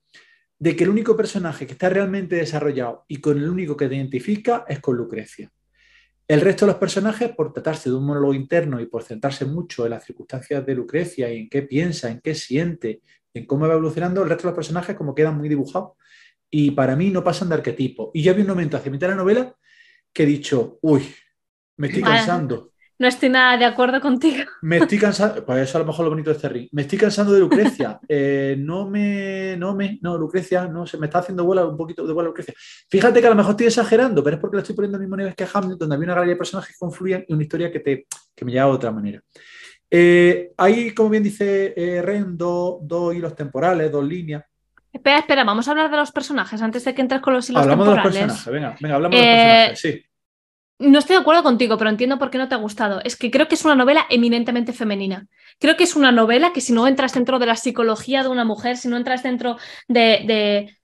de que el único personaje que está realmente desarrollado y con el único que te identifica es con Lucrecia. El resto de los personajes, por tratarse de un monólogo interno y por centrarse mucho en las circunstancias de Lucrecia y en qué piensa, en qué siente, en cómo va evolucionando, el resto de los personajes como quedan muy dibujados y para mí no pasan de arquetipo. Y ya había un momento hacia mitad de la novela que he dicho, uy, me estoy cansando. No estoy nada de acuerdo contigo. Me estoy cansando, pues eso a lo mejor lo bonito de este ring. Me estoy cansando de Lucrecia. Eh, no me, no me, no, Lucrecia, no, se me está haciendo bola un poquito de bola Lucrecia. Fíjate que a lo mejor estoy exagerando, pero es porque lo estoy poniendo al mismo nivel que Hamlet, donde había una galería de personajes que confluían y una historia que, te, que me lleva de otra manera. Eh, hay, como bien dice eh, Ren, dos, hilos temporales, dos líneas. Espera, espera, vamos a hablar de los personajes antes de que entres con los hilos hablamos temporales. Hablamos de los personajes, venga, venga hablamos de los personajes, sí. No estoy de acuerdo contigo, pero entiendo por qué no te ha gustado. Es que creo que es una novela eminentemente femenina. Creo que es una novela que si no entras dentro de la psicología de una mujer, si no entras dentro de,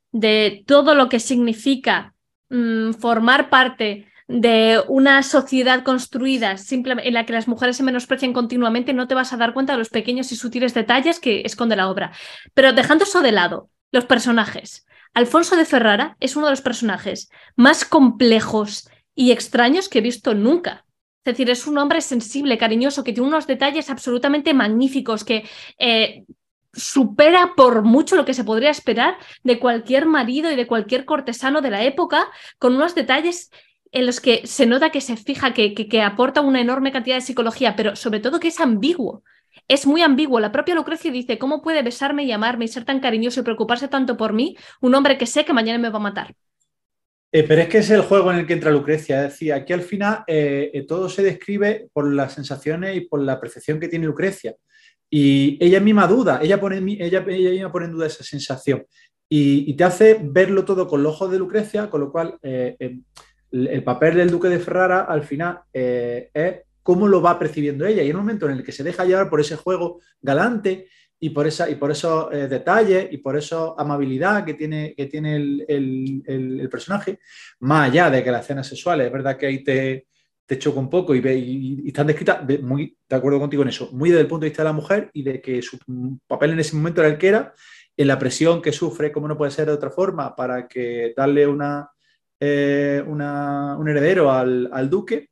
todo lo que significa mm, formar parte de una sociedad construida en la que las mujeres se menosprecian continuamente, no te vas a dar cuenta de los pequeños y sutiles detalles que esconde la obra. Pero dejando eso de lado, los personajes. Alfonso de Ferrara es uno de los personajes más complejos y extraños que he visto nunca. Es decir, es un hombre sensible, cariñoso, que tiene unos detalles absolutamente magníficos, que eh, supera por mucho lo que se podría esperar de cualquier marido y de cualquier cortesano de la época, con unos detalles en los que se nota que se fija, que, que, aporta una enorme cantidad de psicología, pero sobre todo que es ambiguo. Es muy ambiguo. La propia Lucrecia dice, ¿cómo puede besarme y amarme y ser tan cariñoso y preocuparse tanto por mí un hombre que sé que mañana me va a matar? Eh, pero es que es el juego en el que entra Lucrecia. Es decir, aquí al final eh, eh, todo se describe por las sensaciones y por la percepción que tiene Lucrecia. Y ella misma duda, ella, pone, ella, ella misma pone en duda esa sensación. Y, te hace verlo todo con los ojos de Lucrecia, con lo cual el, el papel del duque de Ferrara al final es cómo lo va percibiendo ella. Y en un momento en el que se deja llevar por ese juego galante y por, esa, y por esos eh, detalles y por esa amabilidad que tiene, que tiene el, personaje, más allá de que las escenas sexuales, es verdad que ahí te, te choca un poco y, están descritas, de- muy de acuerdo contigo en eso, muy desde el punto de vista de la mujer y de que su papel en ese momento era el que era, en la presión que sufre, como no puede ser de otra forma, para que darle una, eh, una- un heredero al, al duque.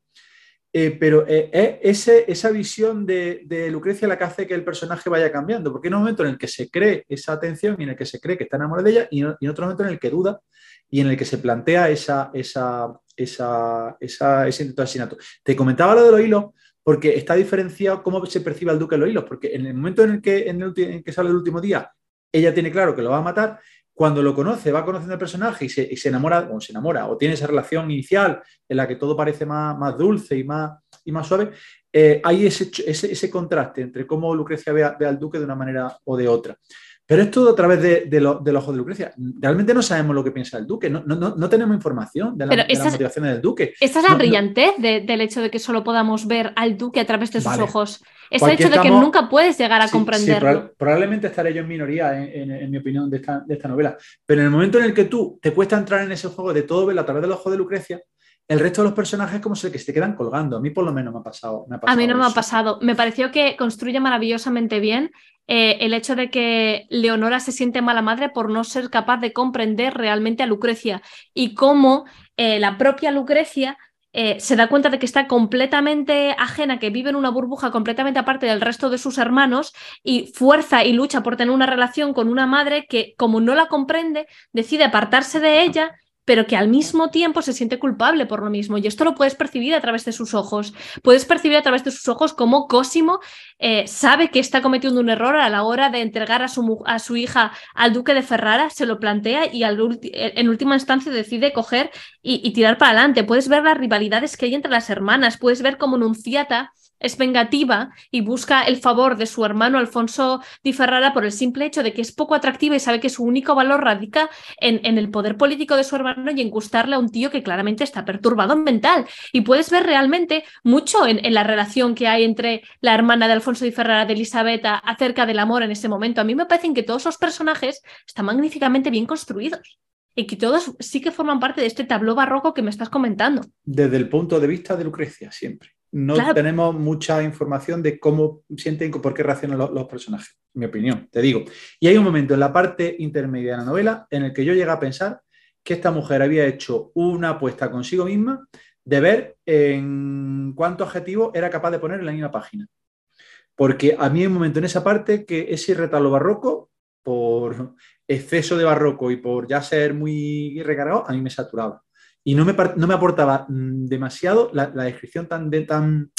Eh, pero eh, ese- esa visión de, de Lucrecia la que hace que el personaje vaya cambiando, porque hay un momento en el que se cree esa atención y en el que se cree que está enamorado de ella, y, en- otro momento en el que duda y en el que se plantea ese intento de asesinato. Te comentaba lo de los hilos porque está diferenciado cómo se percibe al duque en los hilos, porque en el momento en el que sale el último día, ella tiene claro que lo va a matar, cuando lo conoce, va conociendo al personaje y se, enamora, o se enamora, o tiene esa relación inicial en la que todo parece más, dulce y más, y más suave, eh, hay ese, ese, contraste entre cómo Lucrecia ve, ve al duque de una manera o de otra. Pero es todo a través de, de lo- del ojo de Lucrecia. Realmente no sabemos lo que piensa el duque, no, no, no- no tenemos información de, la- Pero de esa las es- motivaciones del duque. Esta es la No, brillantez de- del hecho de que solo podamos ver al duque a través de sus Vale. ojos. Es Pues el hecho de que nunca puedes llegar a Sí, comprenderlo. proba- probablemente estaré yo en minoría, en, en- en mi opinión, de esta, de esta novela. Pero en el momento en el que tú te cuesta entrar en ese juego de todo verlo a través del ojo de Lucrecia, el resto de los personajes como se que se te quedan colgando. A mí por lo menos me ha pasado. me ha A mí no me ha pasado. Me pareció que construye maravillosamente bien eh, el hecho de que Leonora se siente mala madre por no ser capaz de comprender realmente a Lucrecia y cómo eh, la propia Lucrecia eh, se da cuenta de que está completamente ajena, que vive en una burbuja completamente aparte del resto de sus hermanos y fuerza y lucha por tener una relación con una madre que, como no la comprende, decide apartarse de ella pero que al mismo tiempo se siente culpable por lo mismo. Y esto lo puedes percibir a través de sus ojos. Puedes percibir a través de sus ojos cómo Cosimo eh, sabe que está cometiendo un error a la hora de entregar a su, a su hija al duque de Ferrara, se lo plantea y ulti- en última instancia decide coger y, y tirar para adelante. Puedes ver las rivalidades que hay entre las hermanas, puedes ver cómo Nunciata es vengativa y busca el favor de su hermano Alfonso di Ferrara por el simple hecho de que es poco atractiva y sabe que su único valor radica en, en el poder político de su hermano y en gustarle a un tío que claramente está perturbado mental. Y puedes ver realmente mucho en, en la relación que hay entre la hermana de Alfonso di Ferrara, de Elisabetta, acerca del amor en ese momento. A mí me parecen que todos los personajes están magníficamente bien construidos y que todos sí que forman parte de este tabló barroco que me estás comentando. Desde el punto de vista de Lucrecia, siempre. No Claro. tenemos mucha información de cómo sienten y por qué reaccionan los, los personajes, en mi opinión, te digo. Y hay un momento en la parte intermedia de la novela en el que yo llegué a pensar que esta mujer había hecho una apuesta consigo misma de ver en cuántos adjetivos era capaz de poner en la misma página. Porque a mí hay un momento en esa parte que ese retablo barroco, por exceso de barroco y por ya ser muy recargado, a mí me saturaba. Y no me, no me aportaba mm, demasiado la, descripción tan, de, tan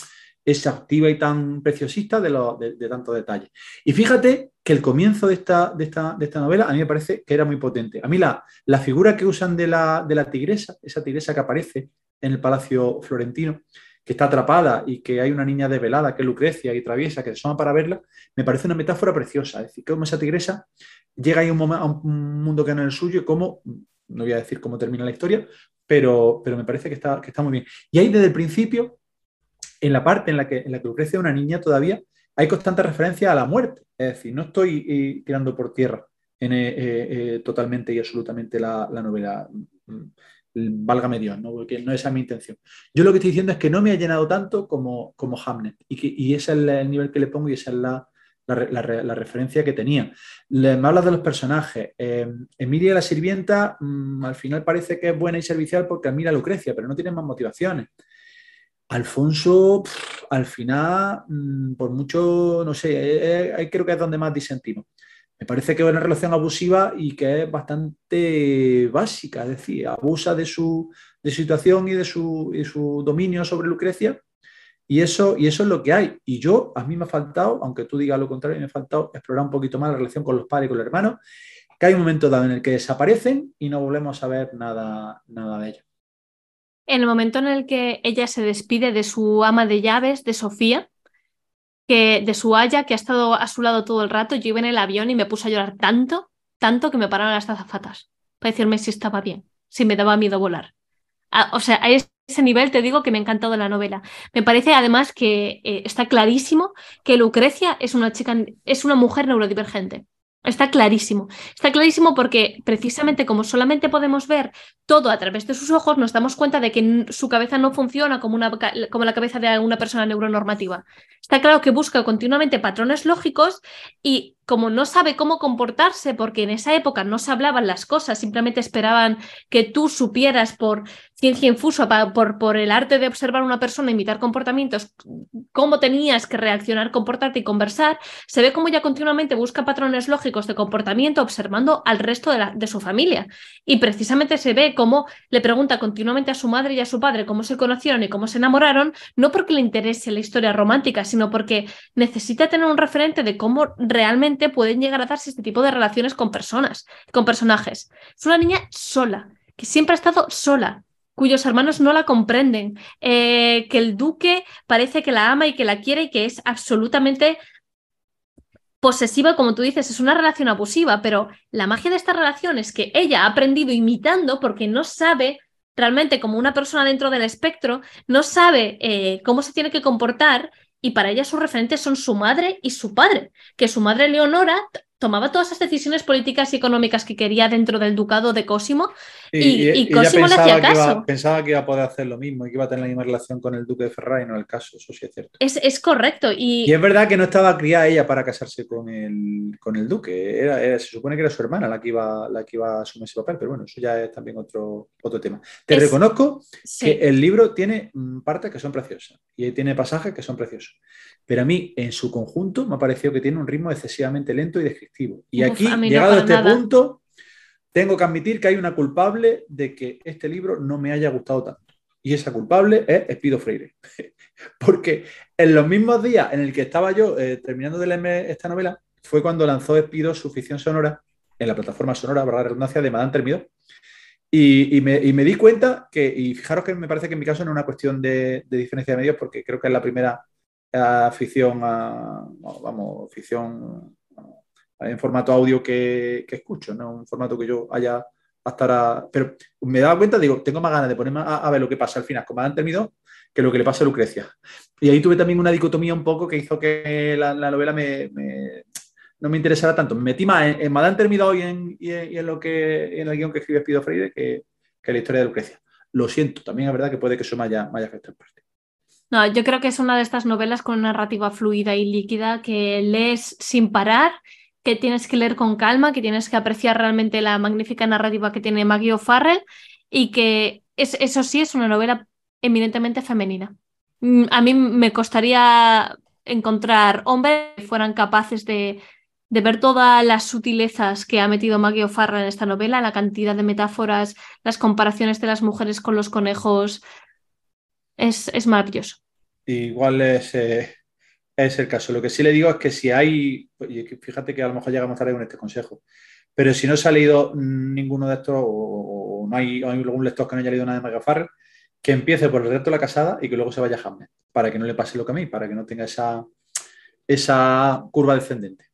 exhaustiva y tan preciosista de, lo- de, tantos detalles. Y fíjate que el comienzo de esta, de, esta, de esta novela a mí me parece que era muy potente. A mí la, la figura que usan de la, de la tigresa, esa tigresa que aparece en el Palacio Florentino, que está atrapada y que hay una niña desvelada, que es Lucrecia y traviesa, que se asoma para verla, me parece una metáfora preciosa. Es decir, cómo esa tigresa llega ahí a un, a un mundo que no es el suyo y cómo, no voy a decir cómo termina la historia, pero, pero me parece que está, que está muy bien. Y ahí desde el principio, en la parte en la que, en la que Lucrecia es una niña todavía, hay constante referencia a la muerte. Es decir, no estoy eh, tirando por tierra en, eh, eh, totalmente y absolutamente la, la novela. Mm, Válgame Dios, ¿no? porque no esa es mi intención. Yo lo que estoy diciendo es que no me ha llenado tanto como, como Hamnet y, que, y ese es el nivel que le pongo y esa es la, la, re- la re- la referencia que tenía. Le- me hablas de los personajes. Eh, Emilia la sirvienta mm, al final parece que es buena y servicial porque admira a Lucrecia, pero no tiene más motivaciones. Alfonso, al final, mm, por mucho, no sé, eh, eh, creo que es donde más disentimos. Me parece que es una relación abusiva y que es bastante básica, es decir, abusa de su, de situación y de su, y su dominio sobre Lucrecia y eso, y eso es lo que hay. Y yo, a mí me ha faltado, aunque tú digas lo contrario, me ha faltado explorar un poquito más la relación con los padres y con los hermanos. que hay un momento dado en el que desaparecen y no volvemos a ver nada, nada de ellos. En el momento en el que ella se despide de su ama de llaves, de Sofía, que de su haya, que ha estado a su lado todo el rato, yo iba en el avión y me puse a llorar tanto, tanto que me pararon las azafatas para decirme si estaba bien, si me daba miedo volar. Ah, o sea, ese nivel te digo que me ha encantado la novela. Me parece además que eh, está clarísimo que Lucrecia es una chica, es una mujer neurodivergente. Está clarísimo. Está clarísimo porque precisamente como solamente podemos ver todo a través de sus ojos, nos damos cuenta de que su cabeza no funciona como, una, como la cabeza de una persona neuronormativa. Está claro que busca continuamente patrones lógicos y como no sabe cómo comportarse, porque en esa época no se hablaban las cosas, simplemente esperaban que tú supieras por ciencia infusa, por, el arte de observar a una persona, imitar comportamientos, cómo tenías que reaccionar, comportarte y conversar, se ve como ella continuamente busca patrones lógicos de comportamiento observando al resto de su familia. Y precisamente se ve cómo le pregunta continuamente a su madre y a su padre cómo se conocieron y cómo se enamoraron, no porque le interese la historia romántica, sino porque necesita tener un referente de cómo realmente pueden llegar a darse este tipo de relaciones con personas, con personajes. Es una niña sola, que siempre ha estado sola, cuyos hermanos no la comprenden, eh, que el duque parece que la ama y que la quiere y que es absolutamente posesiva, como tú dices, es una relación abusiva, pero la magia de esta relación es que ella ha aprendido imitando porque no sabe realmente como una persona dentro del espectro, no sabe eh, cómo se tiene que comportar y para ella sus referentes son su madre y su padre, que su madre Leonora tomaba todas las decisiones políticas y económicas que quería dentro del ducado de Cosimo y, y le pensaba que, iba, pensaba que iba a poder hacer lo mismo y que iba a tener la misma relación con el duque de Ferrari, no el caso, eso sí es cierto. Es, es correcto y, Y es verdad que no estaba criada ella para casarse con el, con el duque, era, era- se supone que era su hermana la que, iba, la que iba a asumir ese papel, pero bueno, eso ya es también otro, otro tema. Te Es- reconozco sí. que el libro tiene mm, partes que son preciosas y tiene pasajes que son preciosos. Pero a mí, en su conjunto, me ha parecido que tiene un ritmo excesivamente lento y descriptivo. Y Uf, aquí, no llegado a este nada. punto, tengo que admitir que hay una culpable de que este libro no me haya gustado tanto. Y esa culpable es Espido Freire. Porque en los mismos días en el que estaba yo eh, terminando de leerme esta novela, fue cuando lanzó Espido su ficción sonora en la plataforma sonora, verdad, redundancia, de Madame Termidor. Y, me, di cuenta que, y fijaros que me parece que en mi caso no es una cuestión de, diferencia de medios, porque creo que es la primera ficción, ah, no, vamos, ficción ah, en formato audio que, que escucho, no un formato que yo haya hasta ahora. Pero me daba cuenta, digo, tengo más ganas de ponerme a, a ver lo que pasa al final con Madame Termidor que lo que le pasa a Lucrecia. Y ahí tuve también una dicotomía un poco que hizo que la, la novela me, me- no me interesara tanto. Me metí más en, en Madame Termidor y en, y en- y en lo que, en el guion que escribe Espido Freire que, que la historia de Lucrecia. Lo siento, también es verdad que puede que eso me haya, me haya afectado en parte. No, yo creo que es una de estas novelas con narrativa fluida y líquida que lees sin parar, que tienes que leer con calma, que tienes que apreciar realmente la magnífica narrativa que tiene Maggie O'Farrell y que es, eso sí es una novela eminentemente femenina. Mm, A mí me costaría encontrar hombres que fueran capaces de, de ver todas las sutilezas que ha metido Maggie O'Farrell en esta novela, la cantidad de metáforas, las comparaciones de las mujeres con los conejos. Es, es maravilloso. Igual es, eh, es el caso. Lo que sí le digo es que si hay, que fíjate que a lo mejor llegamos tarde con este consejo, pero si no se ha leído ninguno de estos o, no hay, algún lector que no haya leído nada de Farrell, que empiece por el reto de la casada y que luego se vaya a Hamlet, para que no le pase lo que a mí, para que no tenga esa, esa curva descendente.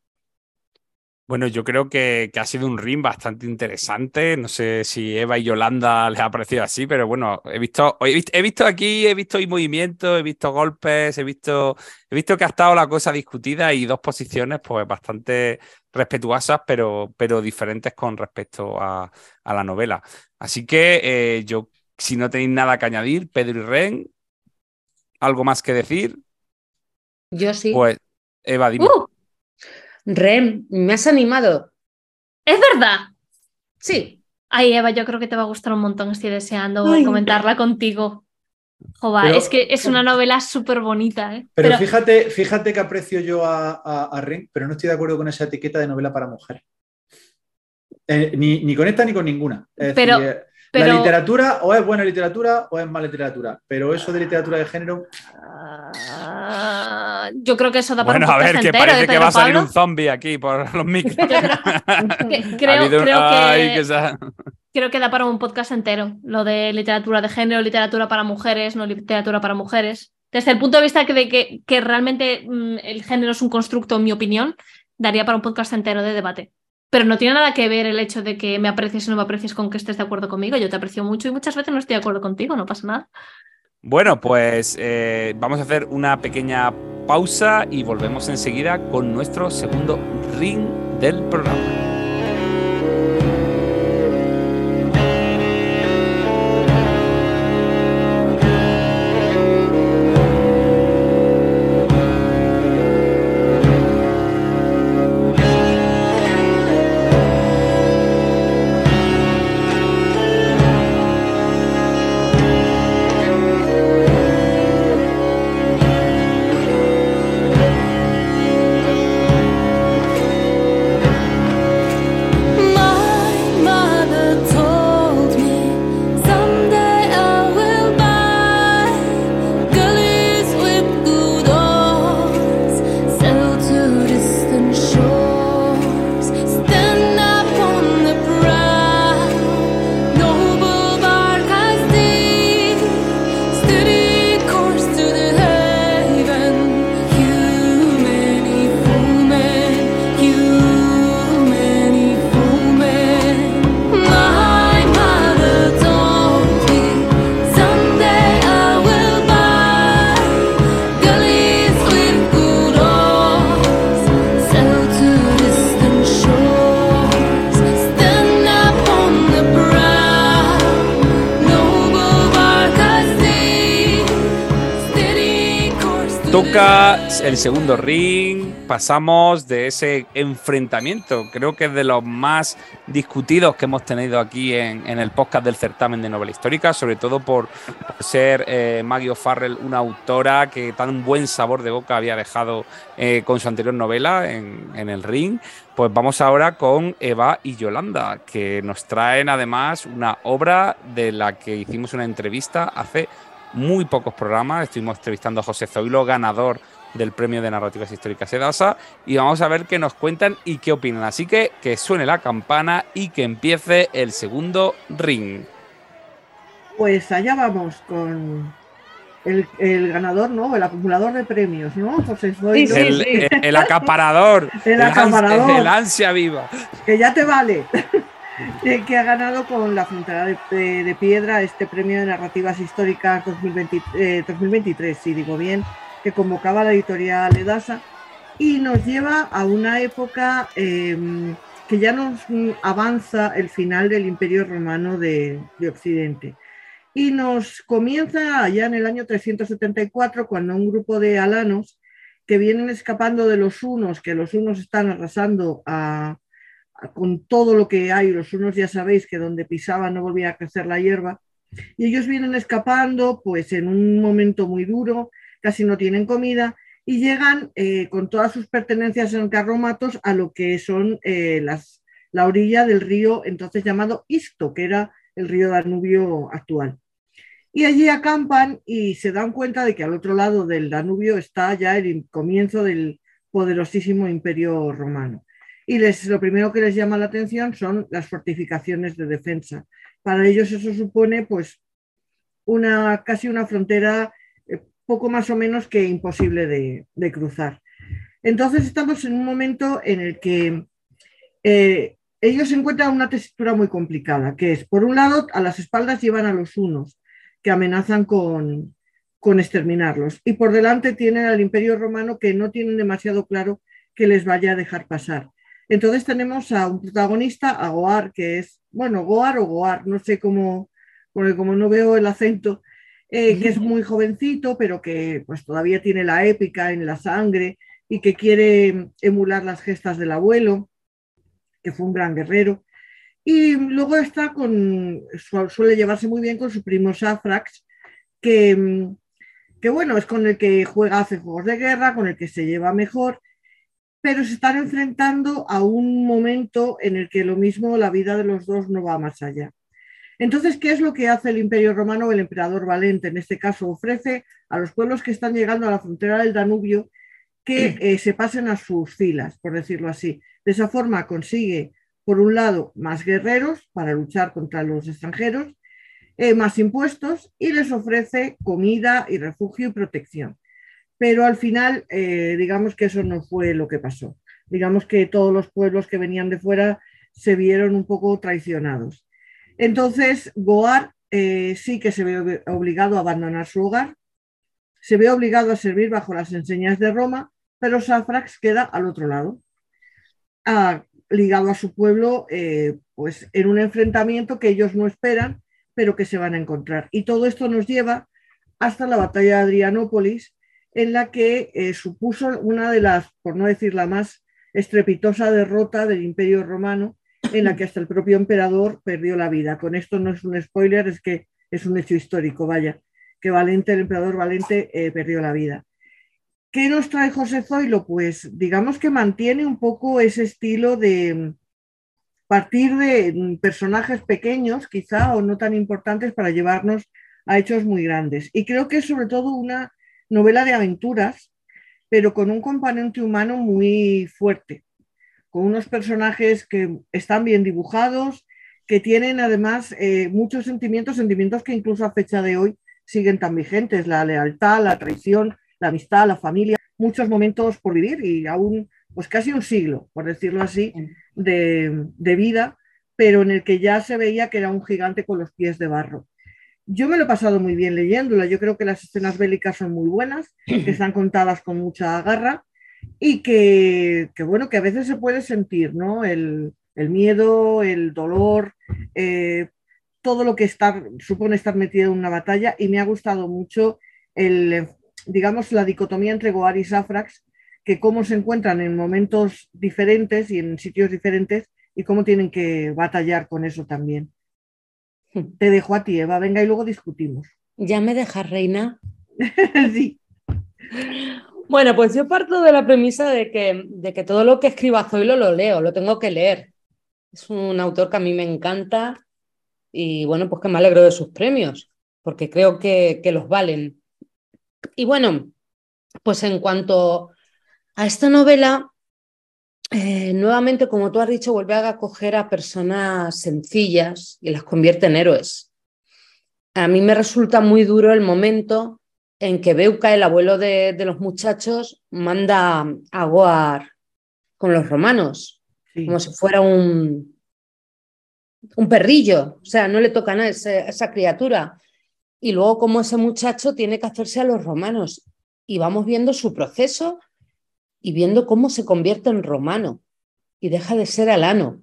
Bueno, yo creo que, que ha sido un ring bastante interesante. No sé si Eva y Yolanda les ha parecido así, pero bueno, he visto, he visto, he visto aquí, he visto movimientos, he visto golpes, he visto, he visto que ha estado la cosa discutida y dos posiciones pues bastante respetuosas, pero, pero diferentes con respecto a, a la novela. Así que eh, yo, si no tenéis nada que añadir, Pedro y Ren, ¿algo más que decir? Yo sí. Pues Eva, dime. ¡Uh! Rem, me has animado. Es verdad. Sí. Ay, Eva, yo creo que te va a gustar un montón. Estoy deseando Ay. comentarla contigo. Jova, Pero- es que es una novela súper bonita, ¿eh? Pero, Pero- fíjate, fíjate que aprecio yo a, a, a Ren, pero no estoy de acuerdo con esa etiqueta de novela para mujeres. Eh, ni, ni con esta ni con ninguna. Es Pero- decir, Pero, La literatura o es buena literatura o es mala literatura, pero eso de literatura de género, ah, yo creo que eso da para Bueno, un a ver, podcast que entero parece de que Pedro va a salir un zombie aquí por los micros. Creo, habido- creo ay, que, creo que da para un podcast entero. Lo de literatura de género, literatura para mujeres, no literatura para mujeres. Desde el punto de vista de que, que realmente mm, el género es un constructo, en mi opinión, daría para un podcast entero de debate. Pero no tiene nada que ver el hecho de que me aprecies o no me aprecies con que estés de acuerdo conmigo. Yo te aprecio mucho y muchas veces no estoy de acuerdo contigo, no pasa nada. Bueno, pues eh, vamos a hacer una pequeña pausa y volvemos enseguida con nuestro segundo ring del programa. Toca el segundo ring, pasamos de ese enfrentamiento, creo que es de los más discutidos que hemos tenido aquí en, el podcast del certamen de novela histórica, sobre todo por, por ser eh, Maggie O'Farrell una autora que tan buen sabor de boca había dejado eh, con su anterior novela en, en el ring. Pues vamos ahora con Eva y Yolanda, que nos traen además una obra de la que hicimos una entrevista hace muy pocos programas. Estuvimos entrevistando a José Zoilo, ganador del premio de narrativas históricas Edasa, y vamos a ver qué nos cuentan y qué opinan. Así que que suene la campana y que empiece el segundo ring. Pues allá vamos con el, el ganador, ¿no? El acumulador de premios, ¿no? José Zoilo, Sí, el, el- el acaparador, El acaparador. el ansia viva. que ya te vale. Eh, que ha ganado con la frontera de, de- de piedra este premio de narrativas históricas 2020 eh, 2023, si digo bien, que convocaba la editorial Edasa y nos lleva a una época eh, que ya nos avanza el final del Imperio Romano de, de Occidente. Y nos comienza allá en el año 374, cuando un grupo de alanos que vienen escapando de los unos, que los unos están arrasando a- con todo lo que hay, los unos ya sabéis que donde pisaban no volvía a crecer la hierba, y ellos vienen escapando pues en un momento muy duro, casi no tienen comida, y llegan eh, con todas sus pertenencias en carromatos a lo que son eh, las, la orilla del río entonces llamado Isto, que era el río Danubio actual. Y allí acampan y se dan cuenta de que al otro lado del Danubio está ya el comienzo del poderosísimo imperio romano. Y les, lo primero que les llama la atención son las fortificaciones de defensa. Para ellos eso supone pues una, casi una frontera eh, poco más o menos que imposible de, cruzar. Entonces estamos en un momento en el que eh, ellos encuentran una tesitura muy complicada, que es, por un lado, a las espaldas llevan a los unos, que amenazan con, con exterminarlos, y por delante tienen al imperio romano que no tienen demasiado claro que les vaya a dejar pasar. Entonces tenemos a un protagonista, a Goar, que es, bueno, Goar o Goar, no sé cómo, porque como no veo el acento, eh, que es muy jovencito, pero que pues todavía tiene la épica en la sangre y que quiere emular las gestas del abuelo, que fue un gran guerrero. Y luego está con, su- suele llevarse muy bien con su primo Safrax, que, que bueno, es con el que juega, hace juegos de guerra, con el que se lleva mejor, pero se están enfrentando a un momento en el que lo mismo la vida de los dos no va más allá. Entonces, ¿qué es lo que hace el Imperio Romano o el emperador Valente? En este caso, ofrece a los pueblos que están llegando a la frontera del Danubio que eh, se pasen a sus filas, por decirlo así. De esa forma consigue, por un lado, más guerreros para luchar contra los extranjeros, eh, más impuestos y les ofrece comida y refugio y protección. Pero al final, eh, digamos que eso no fue lo que pasó. Digamos que todos los pueblos que venían de fuera se vieron un poco traicionados. Entonces, Goar eh, sí que se ve obligado a abandonar su hogar, se ve obligado a servir bajo las enseñas de Roma, pero Safrax queda al otro lado, ah, ligado a su pueblo, eh, pues en un enfrentamiento que ellos no esperan, pero que se van a encontrar. Y todo esto nos lleva hasta la batalla de Adrianópolis, en la que eh, supuso una de las, por no decir la más estrepitosa derrota del Imperio Romano, en la que hasta el propio emperador perdió la vida. Con esto no es un spoiler, es que es un hecho histórico, vaya, que Valente, el emperador Valente, eh, perdió la vida. ¿Qué nos trae José Zoilo? Pues digamos que mantiene un poco ese estilo de partir de mm, personajes pequeños, quizá, o no tan importantes, para llevarnos a hechos muy grandes. Y creo que es sobre todo una novela de aventuras, pero con un componente humano muy fuerte con unos personajes que están bien dibujados, que tienen además eh, muchos sentimientos, sentimientos que incluso a fecha de hoy siguen tan vigentes, la lealtad, la traición, la amistad, la familia, muchos momentos por vivir y aún pues casi un siglo, por decirlo así, de, de vida, pero en el que ya se veía que era un gigante con los pies de barro. Yo me lo he pasado muy bien leyéndola, yo creo que las escenas bélicas son muy buenas, que están contadas con mucha garra y que, que, bueno, que a veces se puede sentir, ¿no? El, el miedo, el dolor, eh, todo lo que supone estar metido en una batalla y me ha gustado mucho el, digamos, la dicotomía entre Goar y Safrax, que cómo se encuentran en momentos diferentes y en sitios diferentes y cómo tienen que batallar con eso también. Te dejo a ti, Eva, venga y luego discutimos. ¿Ya me dejas, reina? sí. Bueno, pues yo parto de la premisa de que, de que todo lo que escriba Zoilo lo leo, lo tengo que leer. Es un autor que a mí me encanta y bueno, pues que me alegro de sus premios, porque creo que, que los valen. Y bueno, pues en cuanto a esta novela, eh, nuevamente, como tú has dicho, vuelve a acoger a personas sencillas y las convierte en héroes. A mí me resulta muy duro el momento en que Beuca, el abuelo de, de los muchachos, manda a Goar con los romanos, Sí. como si fuera un, un perrillo, o sea, no le toca nada a a esa criatura. Y luego como ese muchacho tiene que hacerse a los romanos. Y vamos viendo su proceso y viendo cómo se convierte en romano y deja de ser alano.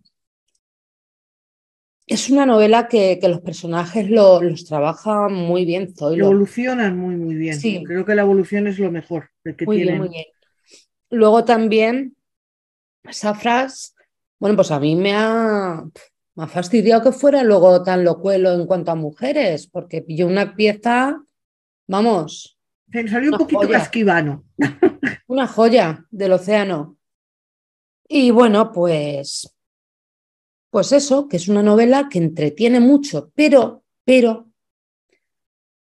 Es una novela que, que los personajes lo- los trabaja muy bien Zoilo. Evolucionan muy, muy bien. Sí. Creo que la evolución es lo mejor que Muy bien, muy bien. Luego también, esa frase, bueno, pues a mí me ha, me ha fastidiado que fuera luego tan locuelo en cuanto a mujeres, porque pilló una pieza, vamos, Se salió un poquito joya. casquivano. una joya del océano. Y bueno, pues, pues eso, que es una novela que entretiene mucho, pero, pero,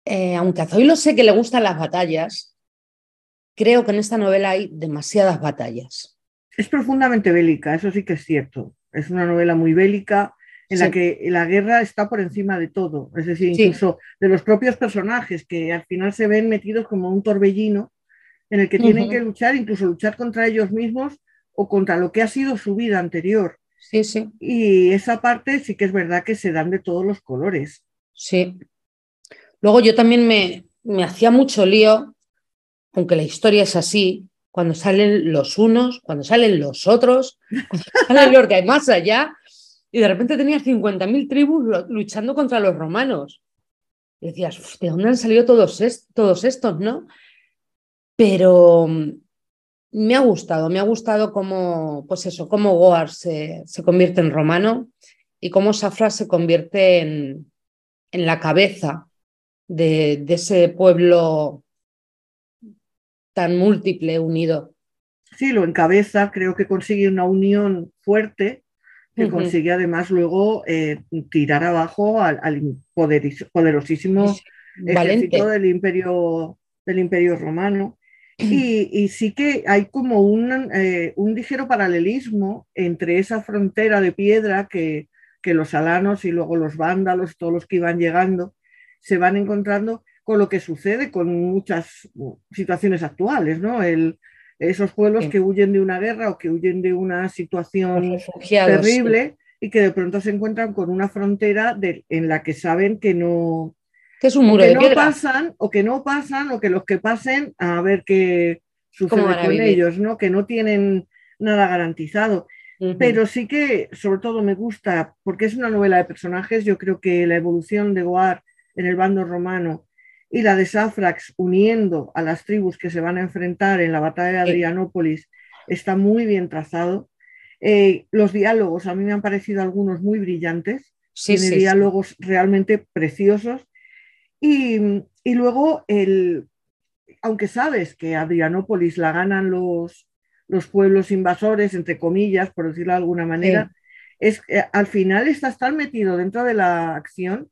eh, aunque a Zoilo sé que le gustan las batallas, creo que en esta novela hay demasiadas batallas. Es profundamente bélica, eso sí que es cierto. Es una novela muy bélica en la que la guerra está por encima de todo. Es decir, Sí. incluso de los propios personajes que al final se ven metidos como un torbellino en el que tienen que luchar, incluso luchar contra ellos mismos o contra lo que ha sido su vida anterior. Sí, sí. Y esa parte sí que es verdad que se dan de todos los colores. Sí. Luego yo también me, me hacía mucho lío, aunque la historia es así, cuando salen los unos, cuando salen los otros, cuando salen los que hay más allá, y de repente tenía 50.000 tribus luchando contra los romanos. Y decías, "Uf, ¿de dónde han salido todos, todos estos, no? Pero mm, me ha gustado, me ha gustado cómo, pues eso, cómo Goar se, se convierte en romano y cómo Safra se convierte en, en la cabeza de, de ese pueblo tan múltiple, unido. Sí, lo encabeza, creo que consigue una unión fuerte que consigue además luego eh, tirar abajo al, al poderosísimo ejército del imperio, del imperio romano. Y, y sí que hay como un, eh, un ligero paralelismo entre esa frontera de piedra que, que los alanos y luego los vándalos, todos los que iban llegando, se van encontrando con lo que sucede con muchas situaciones actuales, ¿no? El, esos pueblos Sí. que huyen de una guerra o que huyen de una situación sí. terrible y que de pronto se encuentran con una frontera de- en la que saben que no, Que es un muro que de no piedra. pasan o que no pasan o que los que pasen a ver qué sucede con ellos, ¿no? Que no tienen nada garantizado. Pero sí que sobre todo me gusta, porque es una novela de personajes, yo creo que la evolución de Goar en el bando romano y la de Safrax uniendo a las tribus que se van a enfrentar en la batalla de. Adrianópolis está muy bien trazado. Eh, los diálogos a mí me han parecido algunos muy brillantes, Sí, tiene sí, sí. diálogos realmente preciosos. Y, y luego, el, aunque sabes que Adrianópolis la ganan los, los pueblos invasores, entre comillas, por decirlo de alguna manera, es al final estás tan metido dentro de la acción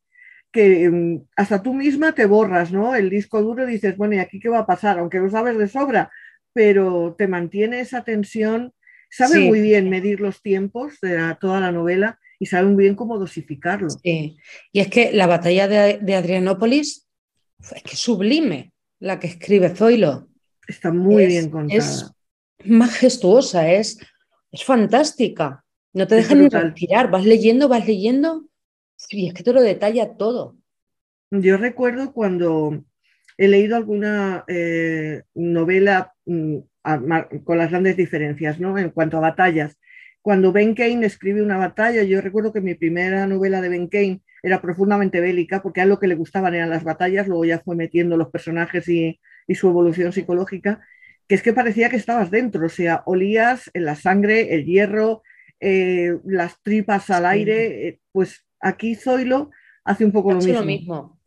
que mm, hasta tú misma te borras, ¿no? El disco duro y dices, bueno, ¿y aquí qué va a pasar? Aunque lo sabes de sobra, pero te mantiene esa tensión. Sabe Sí. muy bien medir los tiempos de la- toda la novela y sabe muy bien cómo dosificarlo. Sí. Y es que la batalla de, de Adrianópolis es que sublime la que escribe Zoilo. Está muy Es- bien contada. es majestuosa, es, es fantástica. No te Es dejan ni respirar, vas leyendo, vas leyendo y es que te lo detalla todo. Yo recuerdo cuando he leído alguna eh, novela mm, a- con las grandes diferencias, ¿no? En cuanto a batallas. Cuando Ben Kane escribe una batalla, yo recuerdo que mi primera novela de Ben Kane era profundamente bélica, porque a él lo que le gustaban eran las batallas, luego ya fue metiendo los personajes y, y su evolución psicológica, que es que parecía que estabas dentro, o sea, olías en la sangre, el hierro, eh, las tripas al Sí. aire, eh, pues aquí Zoilo hace un poco lo mismo lo mismo.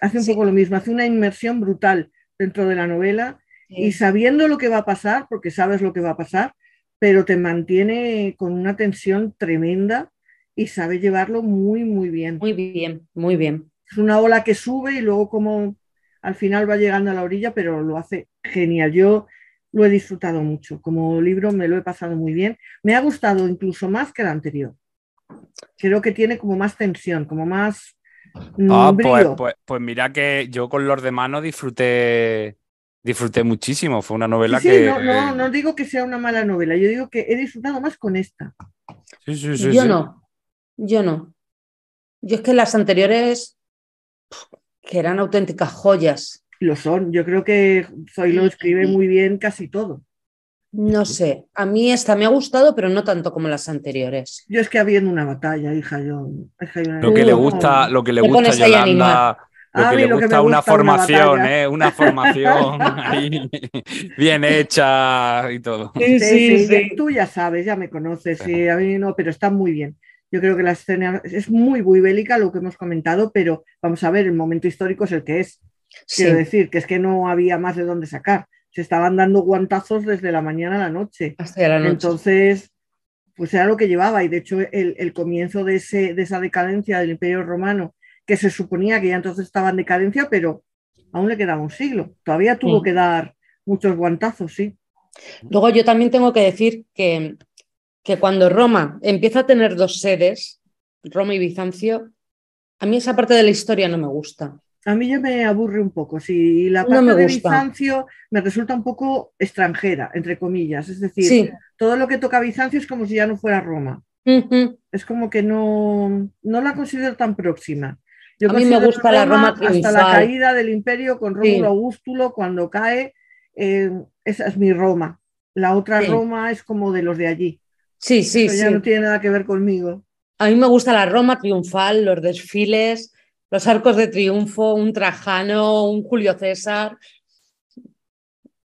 hace un Sí. poco lo mismo, hace una inmersión brutal dentro de la novela y sabiendo lo que va a pasar, porque sabes lo que va a pasar, pero te mantiene con una tensión tremenda y sabe llevarlo muy, muy bien. Muy bien, muy bien. Es una ola que sube y luego como al final va llegando a la orilla, pero lo hace genial. Yo lo he disfrutado mucho. Como libro me lo he pasado muy bien. Me ha gustado incluso más que el anterior. Creo que tiene como más tensión, como más Ah, pues, brío. pues, pues mira que yo con Los de Mano disfruté, disfruté muchísimo. Fue una novela Sí, sí, que. no, no, no digo que sea una mala novela, yo digo que he disfrutado más con esta. Sí, sí, sí, Yo sí. no, yo no. Yo es que las anteriores, que eran auténticas joyas, Lo son, yo creo que Zoilo Sí. escribe muy bien casi todo. No sé, a mí esta me ha gustado, pero no tanto como las anteriores. Yo es que habiendo una batalla, hija, yo. hija, yo- Lo que le no. gusta, lo que le gusta a Yolanda, lo que le gusta una gusta, una formación, batalla. ¿eh? Una formación ahí bien hecha y todo. Sí, sí, ya- tú ya sabes, ya me conoces, sí, a mí no, pero está muy bien. Yo creo que la escena es muy, muy bélica, lo que hemos comentado, pero vamos a ver, el momento histórico es el que es. Sí, Quiero decir, que es que no había más de dónde sacar. Se estaban dando guantazos desde la mañana a la noche. hasta la noche. Entonces, pues era lo que llevaba. Y de hecho, el, el comienzo de, ese, de esa decadencia del Imperio Romano, que se suponía que ya entonces estaba en decadencia, pero aún le quedaba un siglo. Todavía tuvo Sí. que dar muchos guantazos, sí. Luego yo también tengo que decir que, que cuando Roma empieza a tener dos sedes, Roma y Bizancio, a mí esa parte de la historia no me gusta. A mí ya me aburre un poco. Sí, la parte de. Bizancio me resulta un poco extranjera, entre comillas. Es decir, Sí. todo lo que toca Bizancio es como si ya no fuera Roma. Es como que no, no la considero tan próxima. Yo A mí me gusta la Roma hasta la caída del imperio con Rómulo Sí. Augustulo cuando cae, eh, esa es mi Roma. La otra Sí. Roma es como de los de allí. Sí, sí, Eso sí. ya no tiene nada que ver conmigo. A mí me gusta la Roma triunfal, los desfiles, los arcos de triunfo, un Trajano, un Julio César.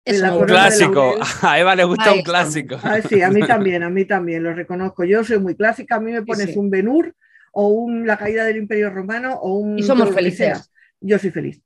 Un clásico. A Eva le gusta Ahí un clásico. Ah, sí, a mí también, a mí también, lo reconozco. Yo soy muy clásica, a mí me pones sí. un Benur o un La caída del imperio romano o un... Y somos felices. Yo soy feliz.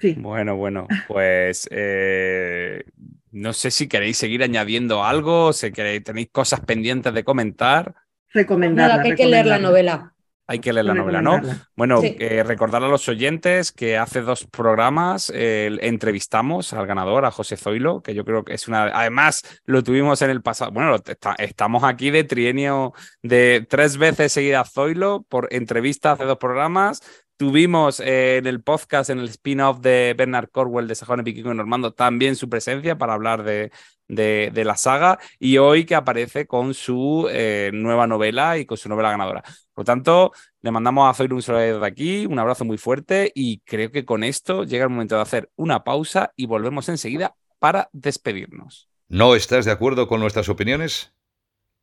Sí. Bueno, bueno, pues eh, no sé si queréis seguir añadiendo algo, si queréis, tenéis cosas pendientes de comentar. recomendarla. Nada, que hay que leer la novela. Hay que leer la novela, ¿no? Bueno, Sí. eh, recordar a los oyentes que hace dos programas eh, entrevistamos al ganador, a José Zoilo, que yo creo que es una. Además, lo tuvimos en el pasado. Bueno, está- estamos aquí de trienio de tres veces seguidas Zoilo por entrevista hace dos programas. Tuvimos eh, en el podcast, en el spin-off de Bernard Corwell de Sajón Piquico y Normando, también su presencia para hablar de, de, de la saga. Y hoy que aparece con su eh, nueva novela y con su novela ganadora. Por lo tanto, le mandamos a un saludo desde aquí, un abrazo muy fuerte y creo que con esto llega el momento de hacer una pausa y volvemos enseguida para despedirnos. ¿No estás de acuerdo con nuestras opiniones?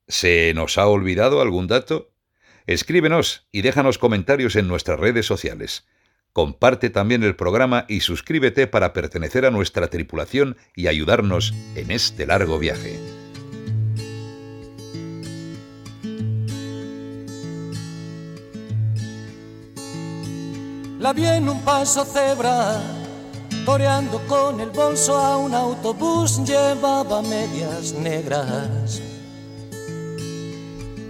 ¿Se nos ha olvidado algún dato? Escríbenos y déjanos comentarios en nuestras redes sociales. Comparte también el programa y suscríbete para pertenecer a nuestra tripulación y ayudarnos en este largo viaje. La vi en un paso cebra, toreando con el bolso a un autobús, llevaba medias negras,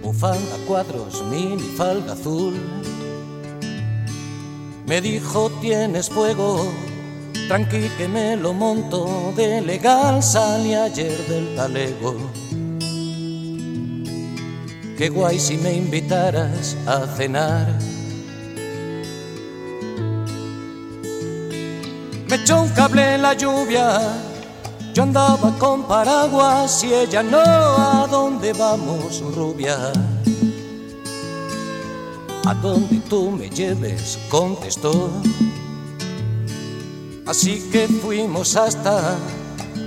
bufanda cuadros, mini falda azul. Me dijo, tienes fuego, tranqui que me lo monto, de legal salí ayer del talego. Qué guay si me invitaras a cenar. Me echó un cable en la lluvia. Yo andaba con paraguas y ella no. ¿A dónde vamos, rubia? A donde tú me lleves, contestó. Así que fuimos hasta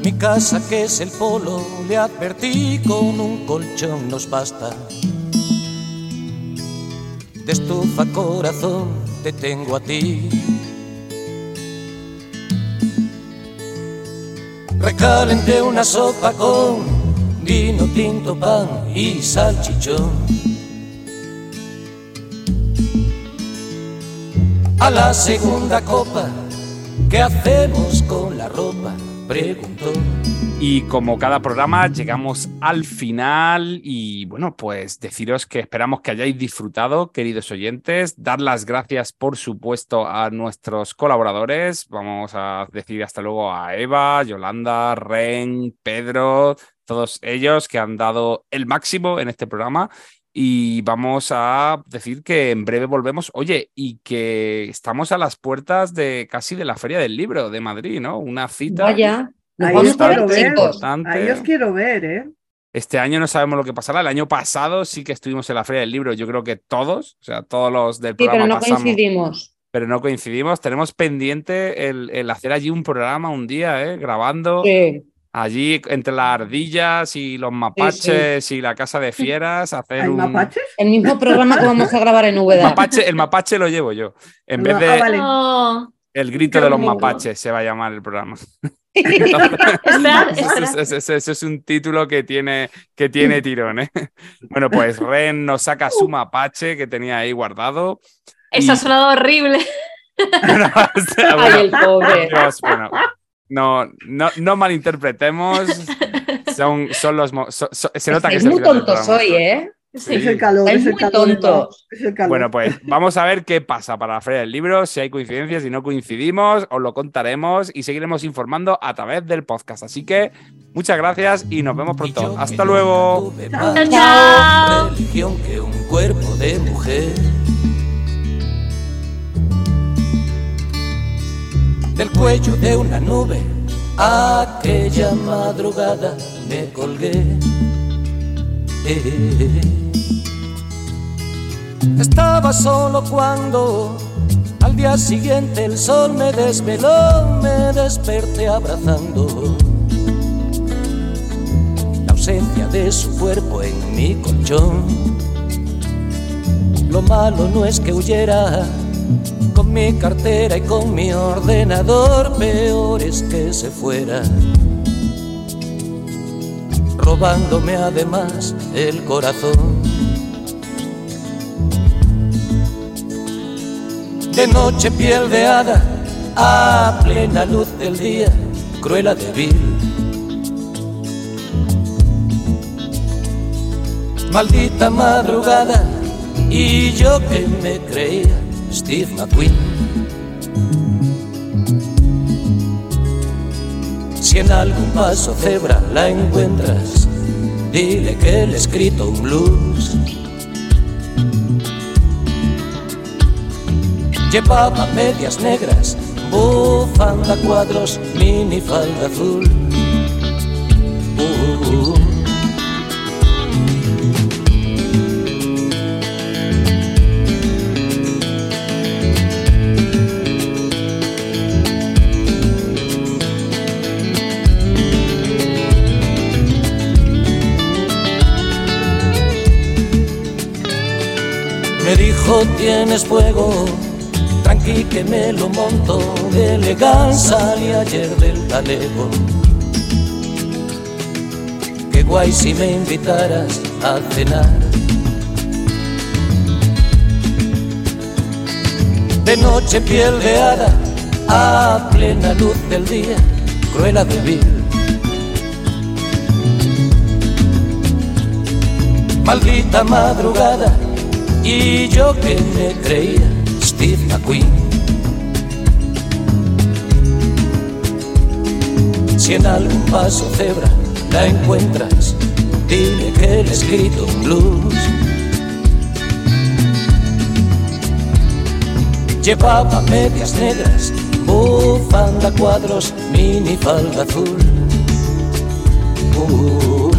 mi casa, que es el polo. Le advertí con un colchón nos basta. De estufa corazón te tengo a ti. Recalenté una sopa con vino tinto, pan y salchichón. A la segunda copa, ¿qué hacemos con la ropa? Preguntó. Y como cada programa, llegamos al final y bueno, pues deciros que esperamos que hayáis disfrutado, queridos oyentes. Dar las gracias, por supuesto, a nuestros colaboradores. Vamos a decir hasta luego a Eva, Yolanda, Ren, Pedro, todos ellos que han dado el máximo en este programa. Y vamos a decir que en breve volvemos. Oye, y que estamos a las puertas de casi de la Feria del Libro de Madrid, ¿no? Una cita. Vaya, Ahí os quiero ver. Ahí os quiero ver, ¿eh? Este año no sabemos lo que pasará. El año pasado sí que estuvimos en la Feria del Libro. Yo creo que todos, o sea, todos los del Sí, pero programa no pasamos, coincidimos. pero no coincidimos. Tenemos pendiente el, el hacer allí un programa un día, ¿eh? grabando Sí. Allí entre las ardillas y los mapaches y la casa de fieras. Hacer ¿Hay un mapaches? El mismo programa que vamos a grabar en El Úbeda. mapache, el mapache lo llevo yo. En vez No, de ah, vale. No. el grito Qué de los mapaches se va a llamar el programa. Esperad, Eso, esperad. es- es- un título que tiene, que tiene tirón, ¿eh? Bueno, pues Ren nos saca su mapache que tenía ahí guardado. Eso ha sonado horrible. Bueno, o sea, Ay, el pobre. Dios, bueno, no, no, no malinterpretemos. Son, son los. mo- so- so- se nota que Estáis es el muy tontos programa. hoy, ¿eh? Sí. Es el calor, es el muy calor. tontos. Es el calor. Bueno, pues vamos a ver qué pasa para la Feria del Libro, si hay coincidencias, si no coincidimos, os lo contaremos y seguiremos informando a través del podcast. Así que muchas gracias y nos vemos pronto. Hasta luego. Chao. más Chao. religión que un cuerpo de mujer. Del cuello de una nube, aquella madrugada me colgué. Eh. Estaba solo cuando al día siguiente el sol me desveló, me desperté abrazando la ausencia de su cuerpo en mi colchón. Lo malo no es que huyera con mi cartera y con mi ordenador, peor es que se fuera, robándome además el corazón. De noche piel de hada, a plena luz del día, cruela de vil. Maldita madrugada y yo que me creía Steve McQueen. Si en algún paso cebra la encuentras, dile que le he escrito un blues. Llevaba medias negras, bufanda cuadros, mini falda azul. Tienes fuego, tranqui que me lo monto, de elegancia salí ayer del talego. Qué guay si me invitaras a cenar. De noche piel de hada, a plena luz del día, cruela de vil. Maldita madrugada, y yo que me creía Steve McQueen. Si en algún paso cebra la encuentras, dile que le he escrito blues. Llevaba medias negras, bufanda cuadros, mini falda azul. Uh,